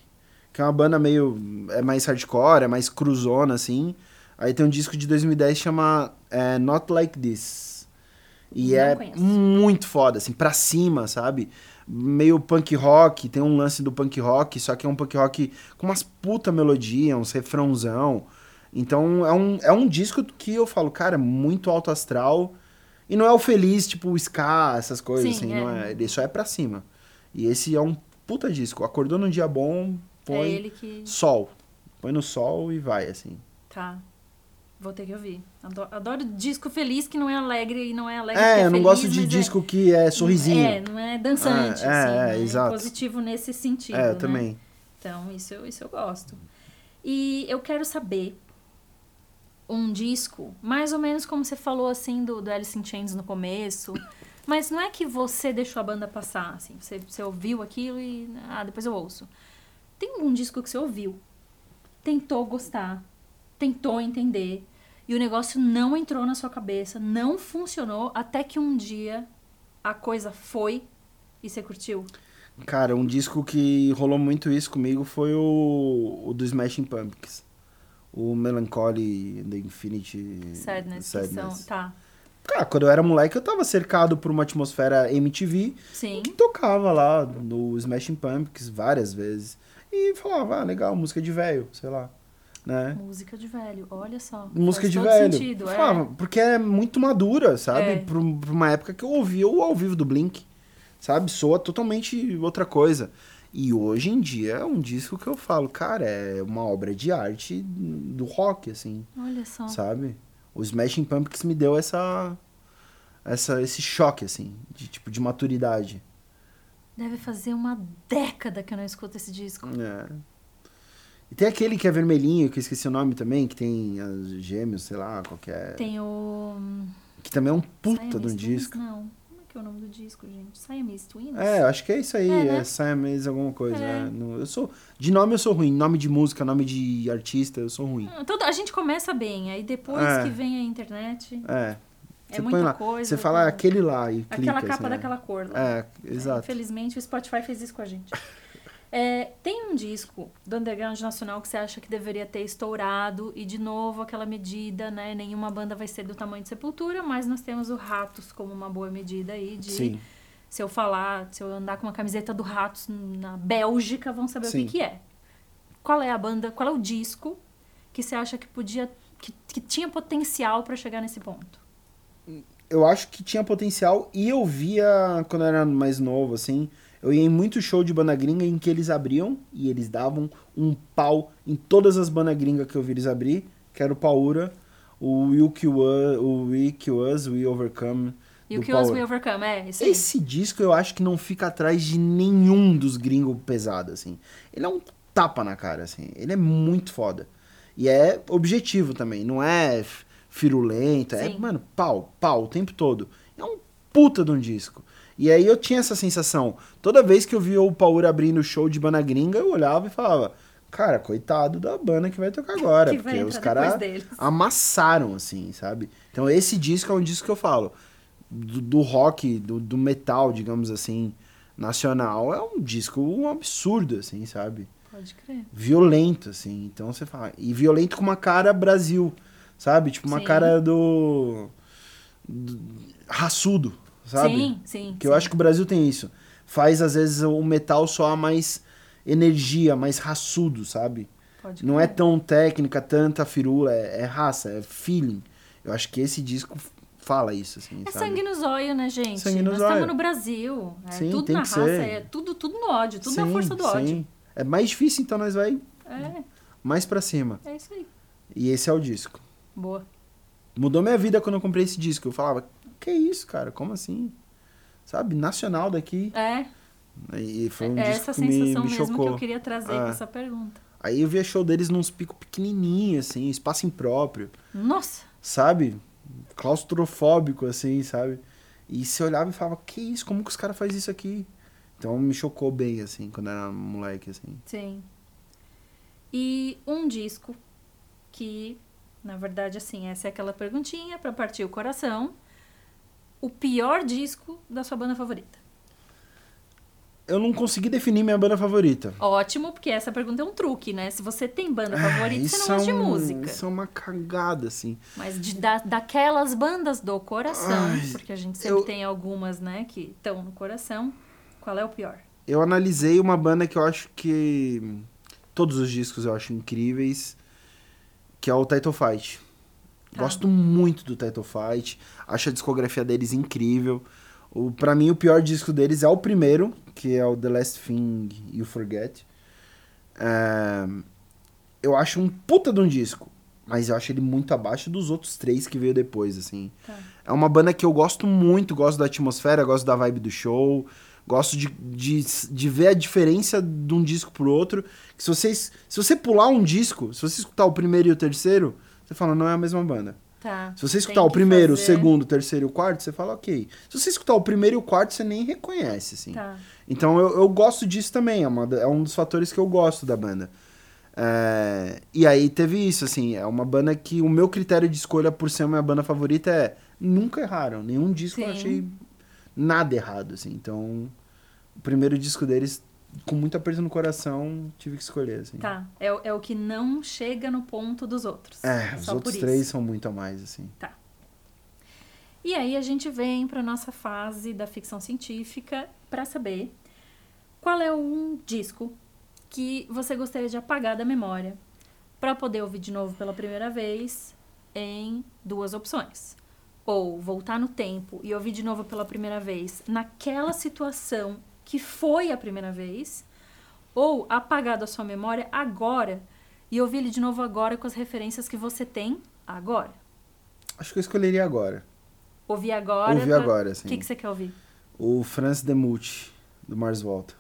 que é uma banda meio é mais hardcore, é mais cruzona assim. Aí tem um disco de 2010 que chama é, Not Like This. E Não é conheço. muito foda, assim, pra cima, sabe? Meio punk rock, tem um lance do punk rock, só que é um punk rock com umas puta melodia, uns refrãozão. Então é um, é um disco que eu falo, cara, muito alto astral. E não é o feliz, tipo, o ska, essas coisas, Sim, assim, é. não é. Ele só é pra cima. E esse é um puta disco. Acordou num dia bom, põe É que. sol. Põe no sol e vai, assim. Tá. Vou ter que ouvir. Adoro, adoro disco feliz que não é alegre e não é alegre. É, porque eu não feliz, gosto de mas disco que é sorrisinho. É, não é dançante, É, é, assim. é, né? exato. positivo nesse sentido. É, eu né? também. Então, isso, eu- isso eu gosto. E eu quero saber um disco, mais ou menos como você falou, assim, do, do Alice in Chains no começo. Mas não é que você deixou a banda passar, assim. Você, você ouviu aquilo e... Ah, depois eu ouço. Tem um disco que você ouviu, tentou gostar, tentou entender, e o negócio não entrou na sua cabeça, não funcionou, até que um dia a coisa foi e você curtiu. Cara, um disco que rolou muito isso comigo foi o, o do Smashing Pumpkins. O Melancholy the Infinity Sadness, que são... Tá, Cara, quando eu era moleque, eu tava cercado por uma atmosfera MTV sim. que tocava lá no Smashing Pumpkins várias vezes. E falava, ah, legal, música de velho, sei lá. Né? Música de velho, olha só. Música de velho. Sentido, é. porque é muito madura, sabe? É. Pra, pra uma época que eu ouvia o ao vivo do Blink. Sabe? Soa totalmente outra coisa. E hoje em dia é um disco que eu falo, cara, é uma obra de arte do rock, assim, Olha só. sabe? O Smashing Pumpkins me deu essa, essa esse choque, assim, de tipo de maturidade. Deve fazer uma década que eu não escuto esse disco. É. E tem aquele que é vermelhinho, que eu esqueci o nome também, que tem as gêmeos, sei lá, qualquer. Tem o. Que também é um puta de um disco. Não. Como é que é o nome do disco, gente? Siamese Twins? É, acho que é isso aí, É, é, né? Siamese alguma coisa. É. é. Eu sou, de nome eu sou ruim, nome de música, nome de artista, eu sou ruim. Ah, todo- a gente começa bem, aí depois É. que vem a internet, É. é Você muita põe lá, coisa. você fala "Ah, então- aquele lá e clica. Aquela capa assim, né? daquela cor lá. É, É, exato. Infelizmente, o Spotify fez isso com a gente. É, tem um disco do Underground Nacional que você acha que deveria ter estourado, e de novo aquela medida, né? Nenhuma banda vai ser do tamanho de Sepultura, mas nós temos o Ratos como uma boa medida aí de Sim. se eu falar, se eu andar com uma camiseta do Ratos na Bélgica, vão saber Sim. o que, que é. Qual é a banda, qual é o disco que você acha que podia, que, que tinha potencial pra chegar nesse ponto? Eu acho que tinha potencial e eu via quando eu era mais novo, assim. Eu ia em muito show de banda gringa em que eles abriam e eles davam um pau em todas as bandas gringas que eu vi eles abrir, que era o Paura, o Will Kill Us, o We Kill Us, We Overcome. E o que Us. We Overcome, é isso aí. Esse disco eu acho que não fica atrás de nenhum dos gringos pesado, assim. Ele é um tapa na cara, assim. Ele é muito foda. E é objetivo também, não é firulento, é, Sim. mano, pau, pau o tempo todo. É um puta de um disco. E aí eu tinha essa sensação. Toda vez que eu via o Paur abrindo o show de banda gringa, eu olhava e falava, cara, coitado da banda que vai tocar agora. Que porque os caras amassaram, assim, sabe? Então esse disco é um disco que eu falo. Do, do rock, do, do metal, digamos assim, nacional, é um disco um absurdo, assim, sabe? Pode crer. Violento, assim. Então você fala. E violento com uma cara Brasil, sabe? Tipo, uma Sim. cara do. do raçudo, sabe? Sim, sim. Que eu acho que o Brasil tem isso. Faz, às vezes, o metal soar mais energia, mais raçudo, sabe? Pode Não é tão técnica, tanta firula, é, é raça, é feeling. Eu acho que esse disco fala isso, assim, É sabe? sangue no zóio, né, gente? Sangue no Nós estamos no Brasil. É Sim, tudo na raça, ser. é tudo, tudo no ódio, tudo na Sim, força do ódio. sim. É mais difícil, então nós vai É, mais pra cima. é isso aí. E esse é o disco. Boa. Mudou minha vida quando eu comprei esse disco. Eu falava, que isso, cara? Como assim? Sabe? Nacional daqui. É, E foi um é disco essa que me, sensação me mesmo chocou. que eu queria trazer com É. essa pergunta. Aí eu via show deles nos picos pequenininhos, assim, espaço impróprio, Nossa, sabe? Claustrofóbico, assim, sabe? E você olhava e falava, que isso? Como que os caras fazem isso aqui? Então me chocou bem, assim, quando era moleque, assim. sim. E um disco que, na verdade, assim, essa é aquela perguntinha pra partir o coração. O pior disco da sua banda favorita? Eu não consegui definir minha banda favorita. Ótimo, porque essa pergunta é um truque, né? Se você tem banda favorita, Ah, você não isso é gosta de um- música. Isso é uma cagada, assim. Mas de, da, daquelas bandas do coração, Ai, porque a gente sempre eu- tem algumas, né, que estão no coração. Qual é o pior? Eu analisei uma banda que eu acho que. Todos os discos eu acho incríveis. Que é o Title Fight. Tá. Gosto muito do Title Fight. Acho a discografia deles incrível. O, pra mim, o pior disco deles é o primeiro, que é o The Last Thing You Forget. É, eu acho um puta de um disco. Mas eu acho ele muito abaixo dos outros três que veio depois, assim. Tá. É uma banda que eu gosto muito, gosto da atmosfera, gosto da vibe do show, gosto de, de, de ver a diferença de um disco pro outro. Que se, vocês, se você pular um disco, se você escutar o primeiro e o terceiro, você fala, não é a mesma banda. Tá. Se você escutar o primeiro, o segundo, o terceiro e o quarto, você fala, ok. Se você escutar o primeiro e o quarto, você nem reconhece, assim. Tá. Então eu, eu gosto disso também, é, uma é um dos fatores que eu gosto da banda. É, e aí teve isso, assim, é uma banda que o meu critério de escolha por ser a minha banda favorita é nunca erraram, nenhum disco eu Sim. achei nada errado, assim. Então, o primeiro disco deles, com muito aperto no coração, tive que escolher, assim. Tá. É, o- é o que não chega no ponto dos outros. É, os outros três são muito a mais, assim. E aí a gente vem para nossa fase da ficção científica para saber qual é um disco que você gostaria de apagar da memória para poder ouvir de novo pela primeira vez em duas opções. Ou voltar no tempo e ouvir de novo pela primeira vez naquela situação que foi a primeira vez, ou apagar da sua memória agora e ouvir ele de novo agora com as referências que você tem agora. Acho que eu escolheria agora. Ouvir agora. Ouvir pra- agora, O assim. que, que você quer ouvir? O Franz Demuth, do Mars Volta.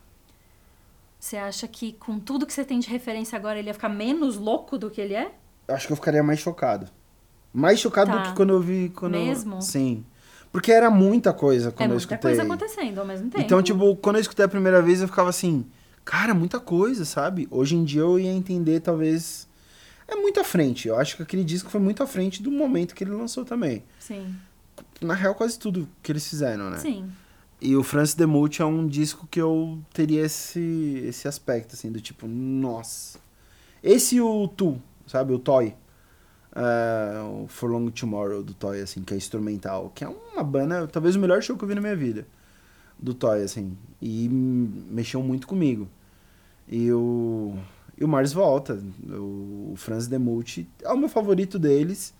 Você acha que com tudo que você tem de referência agora ele ia ficar menos louco do que ele é? Acho que eu ficaria mais chocado. Mais chocado Tá. do que quando eu vi. Quando eu- Mesmo? Sim. Porque era muita coisa quando é eu muita escutei. coisa acontecendo ao mesmo tempo. Então, tipo, quando eu escutei a primeira vez, eu ficava assim, cara, muita coisa, sabe? Hoje em dia eu ia entender, talvez. É muito à frente. Eu acho que aquele disco foi muito à frente do momento que ele lançou também. Sim. Na real, quase tudo que eles fizeram, né? Sim. E o Francis Demult é um disco que eu teria esse, esse aspecto, assim, do tipo, nossa. Esse e o Tu, sabe? O Toy. É, o For Long Tomorrow do Toy, assim, que é instrumental. Que é uma banda, talvez o melhor show que eu vi na minha vida. Do Toy, assim. E mexeu muito comigo. E o, e o Mars Volta. O, o Francis Demult é o meu favorito deles.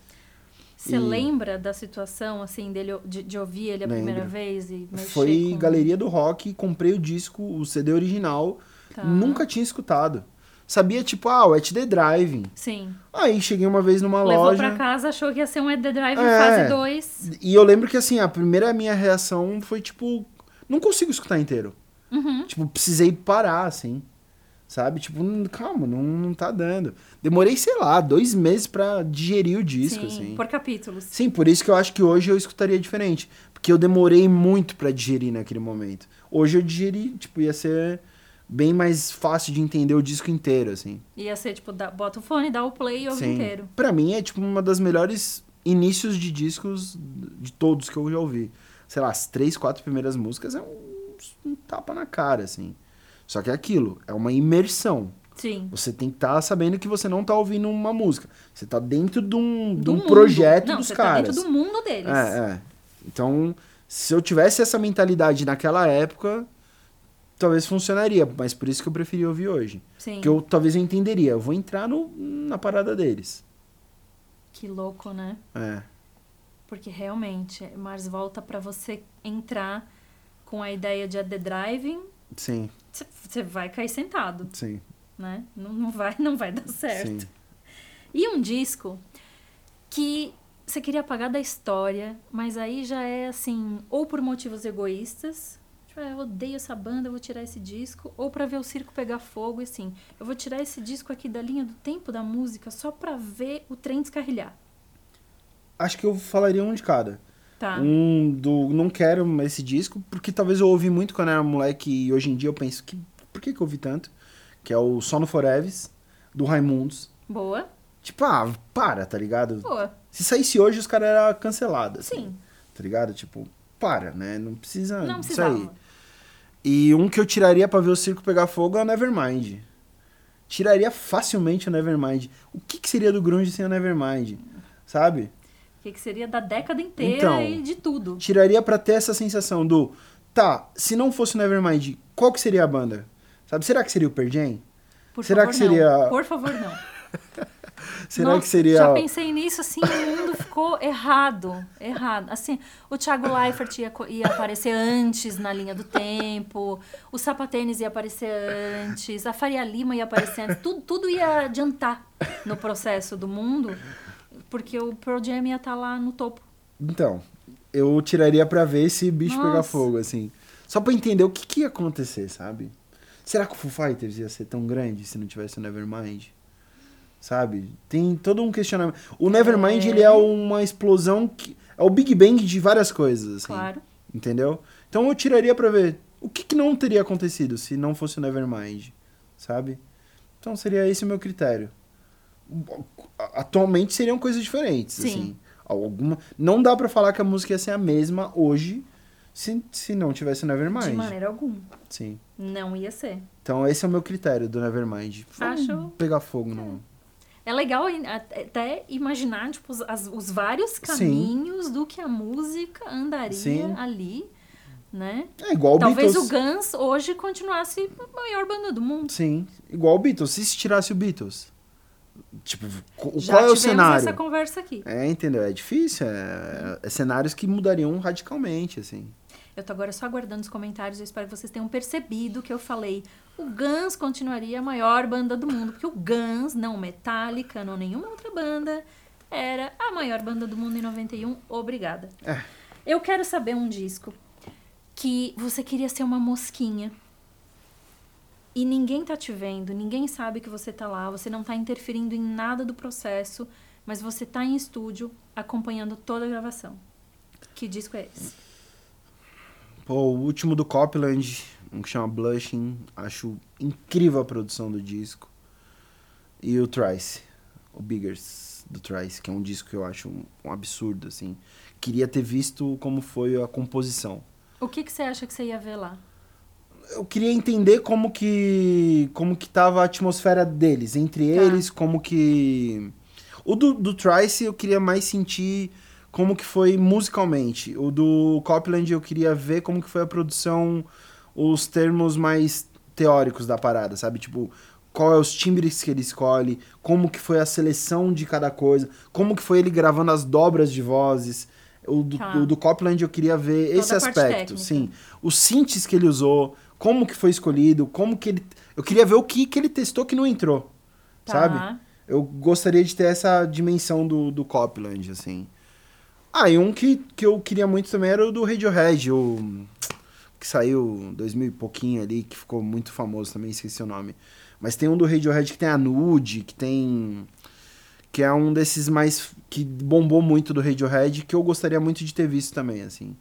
Você E- lembra da situação, assim, dele, de, de ouvir ele a Lembro. primeira vez e Foi com... Galeria do Rock, comprei o disco, o CD original. Tá. Nunca tinha escutado. Sabia, tipo, ah, o At The Driving. Sim. Aí cheguei uma vez numa Levou loja. pra casa, achou que ia ser um Ed the Drive É. fase 2. E eu lembro que, assim, a primeira minha reação foi, tipo, não consigo escutar inteiro. Uhum. Tipo, precisei parar, assim. Sabe? Tipo, "Hum, calma, não, não tá dando. Demorei, sei lá, dois meses pra digerir o disco, Sim, assim. por capítulos. Sim, por isso que eu acho que hoje eu escutaria diferente. Porque eu demorei muito pra digerir naquele momento. Hoje eu digeri, tipo, ia ser bem mais fácil de entender o disco inteiro, assim. Ia ser, tipo, dá- bota o fone, dá o play e ouve Sim. inteiro. Pra mim é, tipo, uma das melhores inícios de discos de todos que eu já ouvi. Sei lá, as três, quatro primeiras músicas é um, um tapa na cara, assim. Só que é aquilo, é uma imersão. Sim. Você tem que estar sabendo que você não tá ouvindo uma música. Você tá dentro de um, de Do um mundo. projeto Não, dos você caras. Tá dentro do mundo deles. É, é. Então, se eu tivesse essa mentalidade naquela época, talvez funcionaria. Mas por isso que eu preferi ouvir hoje. Sim. Que eu talvez eu entenderia. Eu vou entrar no, na parada deles. Que louco, né? É. Porque realmente, Mars volta pra você entrar com a ideia de The Driving, Sim, você vai cair sentado, sim, né? Não, não, vai, não vai dar certo. sim. E um disco que você queria apagar da história, mas aí já é assim, ou por motivos egoístas, ah, eu odeio essa banda, eu vou tirar esse disco, ou pra ver o circo pegar fogo, e assim, eu vou tirar esse disco aqui da linha do tempo da música só pra ver o trem descarrilhar. Acho que eu falaria um de cada. Tá. Um do não quero esse disco, porque talvez eu ouvi muito quando era moleque e hoje em dia eu penso que por que, que eu ouvi tanto? Que é o Sono Foreves, do Raimundos. Boa. Tipo, ah, para, tá ligado? Boa. Se saísse hoje, os caras eram cancelados. assim, Sim. Tá ligado? Tipo, para, né? Não precisa Não disso precisava. aí. E um que eu tiraria pra ver o circo pegar fogo é o Nevermind. Tiraria facilmente o Nevermind. O que, que seria do grunge sem o Nevermind? Sabe? O que, que seria da década inteira Então. e de tudo. Tiraria pra ter essa sensação do... Tá, se não fosse o Nevermind, qual que seria a banda? Sabe? Será que seria o Pearl Será favor, que seria- não. Por favor, não. Será Nossa, que seria... Já pensei nisso, assim, o mundo ficou errado. Errado. Assim, o Thiago Leifert ia, ia aparecer antes na linha do tempo, o Sapatênis ia aparecer antes, a Faria Lima ia aparecer antes. Tudo, tudo ia adiantar no processo do mundo, porque o Pearl Jam ia estar lá no topo. Então, eu tiraria pra ver esse bicho pegar Nossa. fogo, assim. Só pra entender o que, que ia acontecer, sabe? Será que o Foo Fighters ia ser tão grande se não tivesse o Nevermind? Sabe? Tem todo um questionamento. O Nevermind, É. ele é uma explosão que... É o Big Bang de várias coisas, assim. Claro. Entendeu? Então eu tiraria pra ver o que, que não teria acontecido se não fosse o Nevermind, sabe? Então seria esse o meu critério. Atualmente seriam coisas diferentes, Sim. assim. Alguma... Não dá pra falar que a música ia ser a mesma hoje se, se não tivesse o Nevermind. De maneira alguma. Sim. Não ia ser. Então esse é o meu critério do Nevermind. Acho- pegar fogo no... É legal até imaginar tipo, os, as- os vários caminhos do que a música andaria Sim. ali, né? É igual Talvez Beatles. o Guns hoje continuasse a maior banda do mundo. Sim, igual o Beatles. Se se tirasse o Beatles, tipo, Já qual é o cenário? essa conversa aqui. É, entendeu? É difícil. É, é cenários que mudariam radicalmente, assim. Eu tô agora só aguardando os comentários. Eu espero que vocês tenham percebido que eu falei. O Guns continuaria a maior banda do mundo. Porque o Guns, não Metallica, não nenhuma outra banda, era a maior banda do mundo em 91. Obrigada. É. Eu quero saber um disco que você queria ser uma mosquinha. E ninguém tá te vendo, ninguém sabe que você tá lá, você não tá interferindo em nada do processo, mas você tá em estúdio acompanhando toda a gravação. Que disco é esse? Pô, o último do Copland, um que chama Blushing, acho incrível a produção do disco. E o Trice, o Biggers do Trice, que é um disco que eu acho um, um absurdo, assim. Queria ter visto como foi a composição. O que, que você acha que você ia ver lá? Eu queria entender como que como que tava a atmosfera deles, entre Tá. eles, como que o do, do Trice eu queria mais sentir como que foi musicalmente. O do Copland eu queria ver como que foi a produção, os termos mais teóricos da parada, sabe? Tipo, qual é os timbres que ele escolhe, como que foi a seleção de cada coisa, como que foi ele gravando as dobras de vozes. O do, Tá. o do Copland eu queria ver Toda esse aspecto, sim. Os synths que ele usou, como que foi escolhido, como que ele... Eu queria ver o que que ele testou que não entrou, Tá. sabe? Eu gostaria de ter essa dimensão do, do Copland, assim. Ah, e um que, que eu queria muito também era o do Radiohead, o que saiu em 2000 e pouquinho ali, que ficou muito famoso também, esqueci o nome. Mas tem um do Radiohead que tem a Nude, que tem... Que é um desses mais... Que bombou muito do Radiohead, que eu gostaria muito de ter visto também, assim.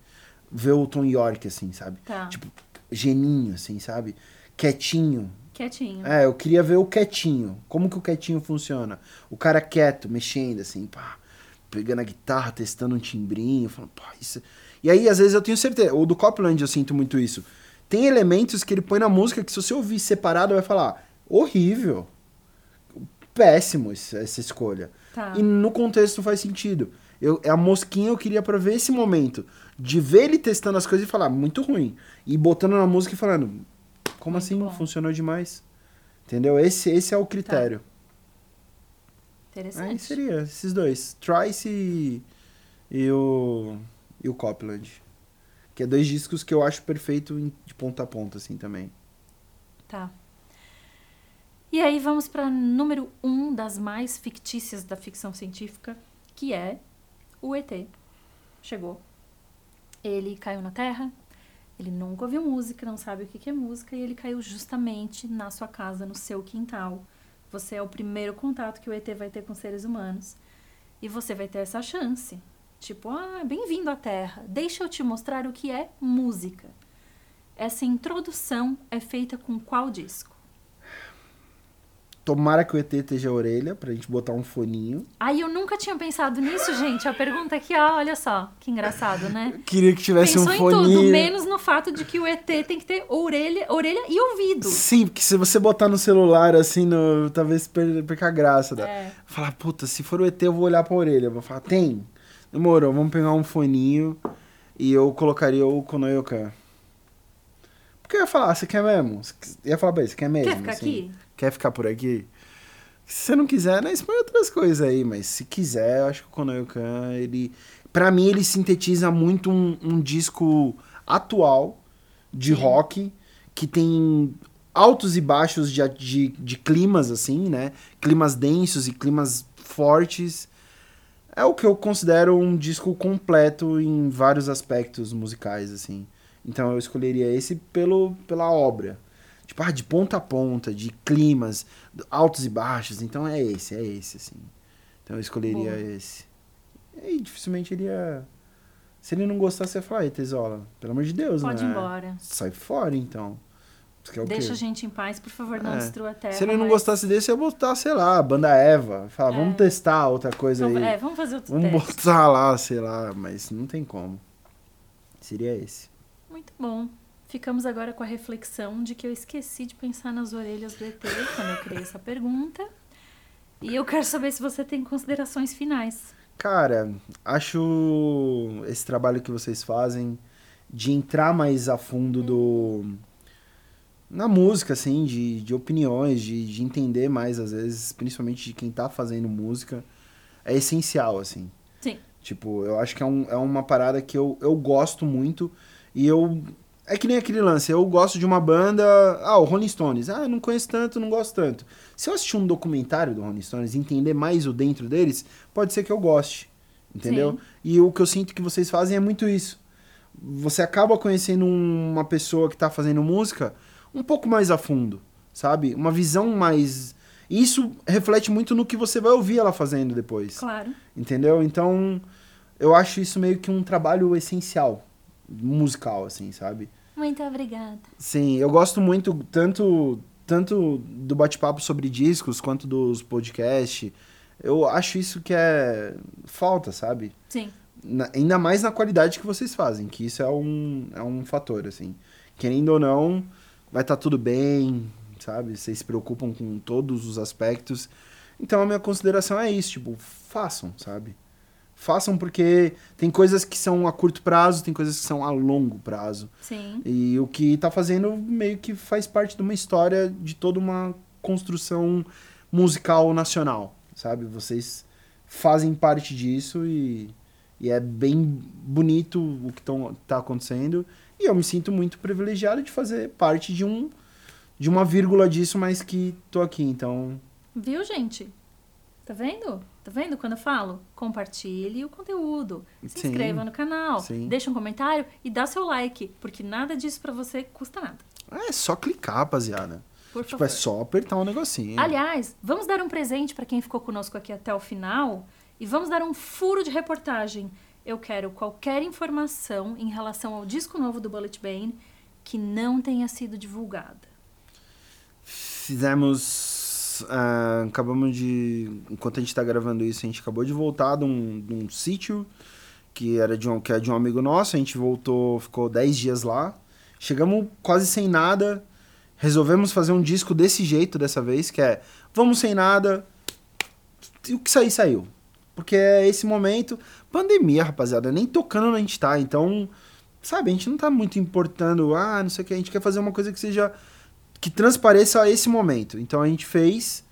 ver o Tom York, assim, sabe? Tá. Tipo, geninho, assim, sabe? Quietinho. Quietinho. É, eu queria ver o quietinho. Como que o quietinho funciona? O cara quieto, mexendo, assim, pá, pegando a guitarra, testando um timbrinho, falando, pá, isso. E aí, às vezes, eu tenho certeza. O do Copland eu sinto muito isso. Tem elementos que ele põe na música que, se você ouvir separado, vai falar, horrível. Péssimo essa escolha. Tá. E no contexto faz sentido. Eu, é a mosquinha eu queria pra ver esse momento. De ver ele testando as coisas e falar, muito ruim. E botando na música e falando, como Muito assim? bom. Funcionou demais. Entendeu? Esse, esse é o critério. Interessante. Aí seria esses dois. Trice e, e o. E o Copland. Que é dois discos que eu acho perfeito de ponta a ponta, assim, também. Tá. E aí vamos para número um das mais fictícias da ficção científica, que é o ET. Chegou. Ele caiu na Terra, ele nunca ouviu música, não sabe o que que é música, e ele caiu justamente na sua casa, no seu quintal. Você é o primeiro contato que o ET vai ter com seres humanos. E você vai ter essa chance. Tipo, ah, bem-vindo à Terra. Deixa eu te mostrar o que é música. Essa introdução é feita com qual disco? Tomara que o ET esteja a orelha, pra gente botar um foninho. Ai, eu nunca tinha pensado nisso, gente. A pergunta aqui, ó, olha só, que engraçado, né? Queria que tivesse Pensou um em foninho. tudo, menos no fato de que o ET tem que ter orelha, orelha e ouvido. Sim, porque se você botar no celular assim, no, talvez per- perca a graça. Da... É. Falar, puta, se for o ET, eu vou olhar pra orelha. Vou falar, tem. Demorou, vamos pegar um foninho e eu colocaria o Konoyoka. Porque eu ia falar, "Ah, você quer mesmo? Você ia falar pra ele, você quer mesmo? Quer ficar assim? aqui? Quer ficar por aqui? Se você não quiser, né, expõe outras coisas aí, mas se quiser, eu acho que o Konoyokan, ele. Pra mim, ele sintetiza muito um, um disco atual de rock que tem altos e baixos de, de, de climas, assim, né? Climas densos e climas fortes. É o que eu considero um disco completo em vários aspectos musicais, assim. Então eu escolheria esse pelo, pela obra. Tipo, ah, de ponta a ponta, de climas, altos e baixos. Então é esse, é esse, assim. Então eu escolheria Boa. esse. E aí, dificilmente ele ia. Se ele não gostasse, ia falar, Tesola, pelo amor de Deus, Pode ir né? embora. Sai fora, então. O Deixa a gente em paz, por favor, não É. destrua a Terra. Se ele não mas- gostasse desse, eu ia botar, sei lá, banda Eva. Falar, É. vamos testar outra coisa aí. é, vamos fazer outro vamos teste. botar lá, sei lá, mas não tem como. Seria esse. Muito bom. Ficamos agora com a reflexão de que eu esqueci de pensar nas orelhas do ET quando eu criei essa pergunta. E eu quero saber se você tem considerações finais. Cara, acho esse trabalho que vocês fazem de entrar mais a fundo do na música, assim, de, de opiniões, de, de entender mais, às vezes, principalmente de quem tá fazendo música, é essencial, assim. Sim. Tipo, eu acho que é, um, é uma parada que eu, eu gosto muito e eu. É que nem aquele lance, eu gosto de uma banda. Ah, o Rolling Stones. Ah, eu não conheço tanto, não gosto tanto. Se eu assistir um documentário do Rolling Stones e entender mais o dentro deles, pode ser que eu goste. Entendeu? Sim. E o que eu sinto que vocês fazem é muito isso. Você acaba conhecendo um- uma pessoa que tá fazendo música um pouco mais a fundo, sabe? Uma visão mais. Isso reflete muito no que você vai ouvir ela fazendo depois. Claro. Entendeu? Então, eu acho isso meio que um trabalho essencial, musical, assim, sabe? Muito obrigada. Sim, eu gosto muito tanto, tanto do bate-papo sobre discos quanto dos podcasts. Eu acho isso que é falta, sabe? Sim. Na- ainda mais na qualidade que vocês fazem, que isso é um, é um fator, assim. Querendo ou não, vai estar tudo bem, sabe? Vocês se preocupam com todos os aspectos. Então a minha consideração é isso, tipo, façam, sabe? Façam porque tem coisas que são a curto prazo, tem coisas que são a longo prazo. Sim. E o que tá fazendo meio que faz parte de uma história de toda uma construção musical nacional, sabe? Vocês fazem parte disso e, e é bem bonito o que tão, tá acontecendo. E eu me sinto muito privilegiado de fazer parte de um de uma vírgula disso, mas que tô aqui, então Viu, gente? Tá vendo? Tá vendo quando eu falo? Compartilhe o conteúdo. Se Sim. inscreva no canal. Sim. Deixa um comentário e dá seu like. Porque nada disso pra você custa nada. é só clicar, rapaziada. Por Tipo, favor. é só apertar um negocinho. Aliás, vamos dar um presente pra quem ficou conosco aqui até o final. E vamos dar um furo de reportagem. eu quero qualquer informação em relação ao disco novo do Bullet Bane que não tenha sido divulgada. Fizemos. Ah, acabamos de. Enquanto a gente tá gravando isso, a gente acabou de voltar de um, de um sítio que era de um, que é de um amigo nosso. A gente voltou, ficou 10 dias lá. Chegamos quase sem nada. Resolvemos fazer um disco desse jeito dessa vez, que é vamos sem nada. E o que sair, saiu. Porque é esse momento. Pandemia, rapaziada, nem tocando a gente tá. Então, sabe, a gente não tá muito importando, ah, não sei o que. A gente quer fazer uma coisa que seja. Que transpareça esse momento. Então a gente fez.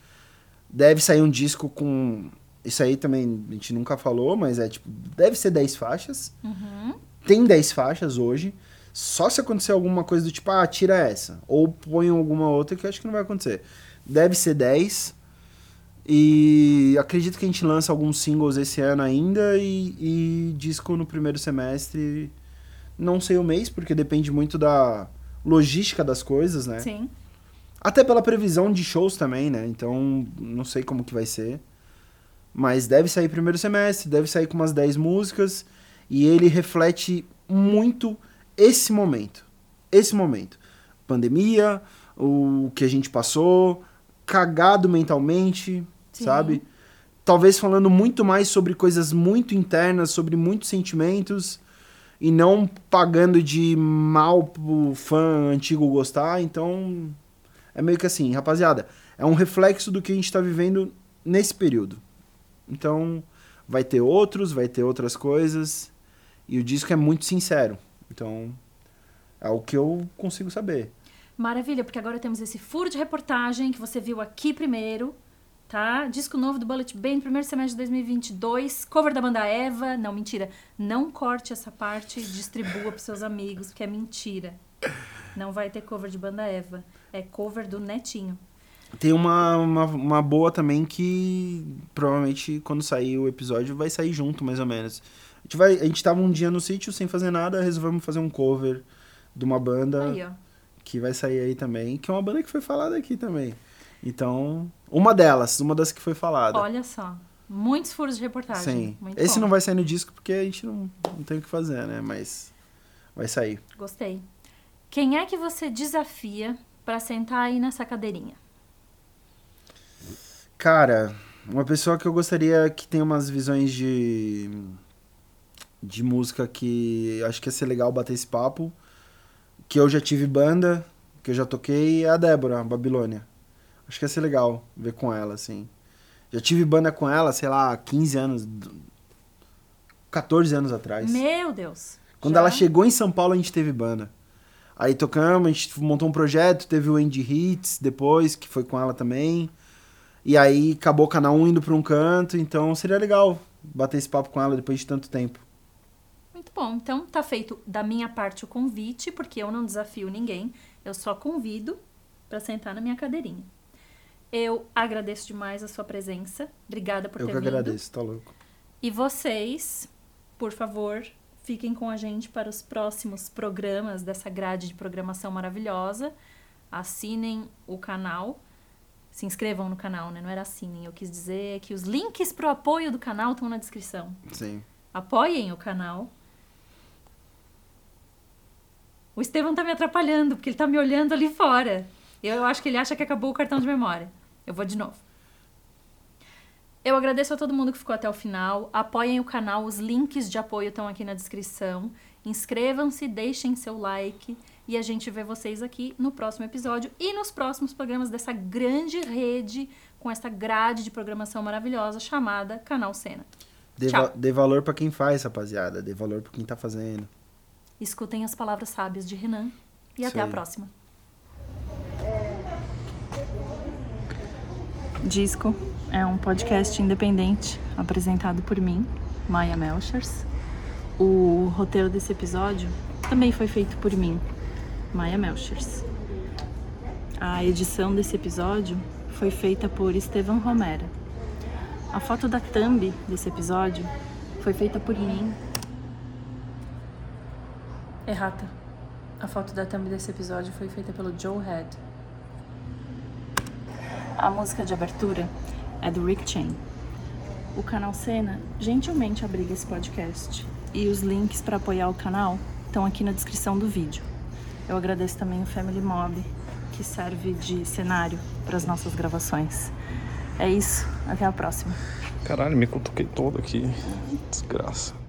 Deve sair um disco com. Isso aí também a gente nunca falou, mas é tipo. Deve ser 10 faixas. Uhum. Tem 10 faixas hoje. Só se acontecer alguma coisa do tipo, ah, tira essa. Ou põe alguma outra que eu acho que não vai acontecer. Deve ser 10. E acredito que a gente lança alguns singles esse ano ainda e, e disco no primeiro semestre. Não sei o mês, porque depende muito da logística das coisas, né? Sim. Até pela previsão de shows também, né? Então, não sei como que vai ser. Mas deve sair primeiro semestre, deve sair com umas 10 músicas. E ele reflete muito esse momento. Esse momento. Pandemia, o que a gente passou, cagado mentalmente, Sim. sabe? Talvez falando muito mais sobre coisas muito internas, sobre muitos sentimentos. E não pagando de mal pro fã antigo gostar. Então, é meio que assim, rapaziada, é um reflexo do que a gente tá vivendo nesse período. Então, vai ter outros, vai ter outras coisas. E o disco é muito sincero. Então, é o que eu consigo saber. Maravilha, porque agora temos esse furo de reportagem que você viu aqui primeiro, tá? Disco novo do Bullet Bane, primeiro semestre de 2022, cover da banda Eva. Não, mentira. Não corte essa parte e distribua pros seus amigos, porque é mentira. Não vai ter cover de banda Eva. É cover do Netinho. Tem uma, uma, uma boa também que provavelmente quando sair o episódio vai sair junto, mais ou menos. A gente, vai, a gente tava um dia no sítio sem fazer nada, resolvemos fazer um cover de uma banda Aí, que vai sair aí também, que é uma banda que foi falada aqui também. Então, uma delas, uma das que foi falada. Olha só. Muitos furos de reportagem. Sim. Muito Esse bom. não vai sair no disco porque a gente não, não tem o que fazer, né? Mas vai sair. Gostei. Quem é que você desafia pra sentar aí nessa cadeirinha? Cara, uma pessoa que eu gostaria que tem umas visões de de música que acho que ia ser legal bater esse papo, que eu já tive banda, que eu já toquei, é a Débora, a Babilônia. Acho que ia ser legal ver com ela, assim. Já tive banda com ela, sei lá, 15 anos, 14 anos atrás. Meu Deus. Quando Já? ela chegou em São Paulo, a gente teve banda. Aí tocamos, a gente montou um projeto, teve o Indie Hits depois, que foi com ela também. E aí acabou cada um indo pra um canto, então seria legal bater esse papo com ela depois de tanto tempo. Muito bom. Então, tá feito da minha parte o convite, porque eu não desafio ninguém. Eu só convido pra sentar na minha cadeirinha. Eu agradeço demais a sua presença. Obrigada por Eu ter que vindo. agradeço, tá louco. E vocês, por favor, fiquem com a gente para os próximos programas dessa grade de programação maravilhosa. Assinem o canal. Se inscrevam no canal, né? Não era assinem. Eu quis dizer que os links para o apoio do canal estão na descrição. Sim. Apoiem o canal. O Estevão tá me atrapalhando, porque ele tá me olhando ali fora. Eu, eu acho que ele acha que acabou o cartão de memória. Eu vou de novo. Eu agradeço a todo mundo que ficou até o final. Apoiem o canal, os links de apoio estão aqui na descrição. Inscrevam-se, deixem seu like e a gente vê vocês aqui no próximo episódio e nos próximos programas dessa grande rede com essa grade de programação maravilhosa chamada Canal Cena. Dê, Tchau. va- dê valor pra quem faz, rapaziada. Dê valor pra quem tá fazendo. Escutem as palavras sábias de Renan e Isso até a aí. próxima. Disco é um podcast independente apresentado por mim, Maya Melchers. O roteiro desse episódio também foi feito por mim, Maya Melchers. A edição desse episódio foi feita por Estevam Romera. A foto da thumb desse episódio foi feita por mim. Errata. A foto da thumb desse episódio foi feita pelo Joe Head. A música de abertura é do Rick Chain. O canal Cena gentilmente abriga esse podcast. e os links para apoiar o canal estão aqui na descrição do vídeo. Eu agradeço também o Family Mob, que serve de cenário para as nossas gravações. É isso, até a próxima. Caralho, me cutuquei todo aqui. Desgraça.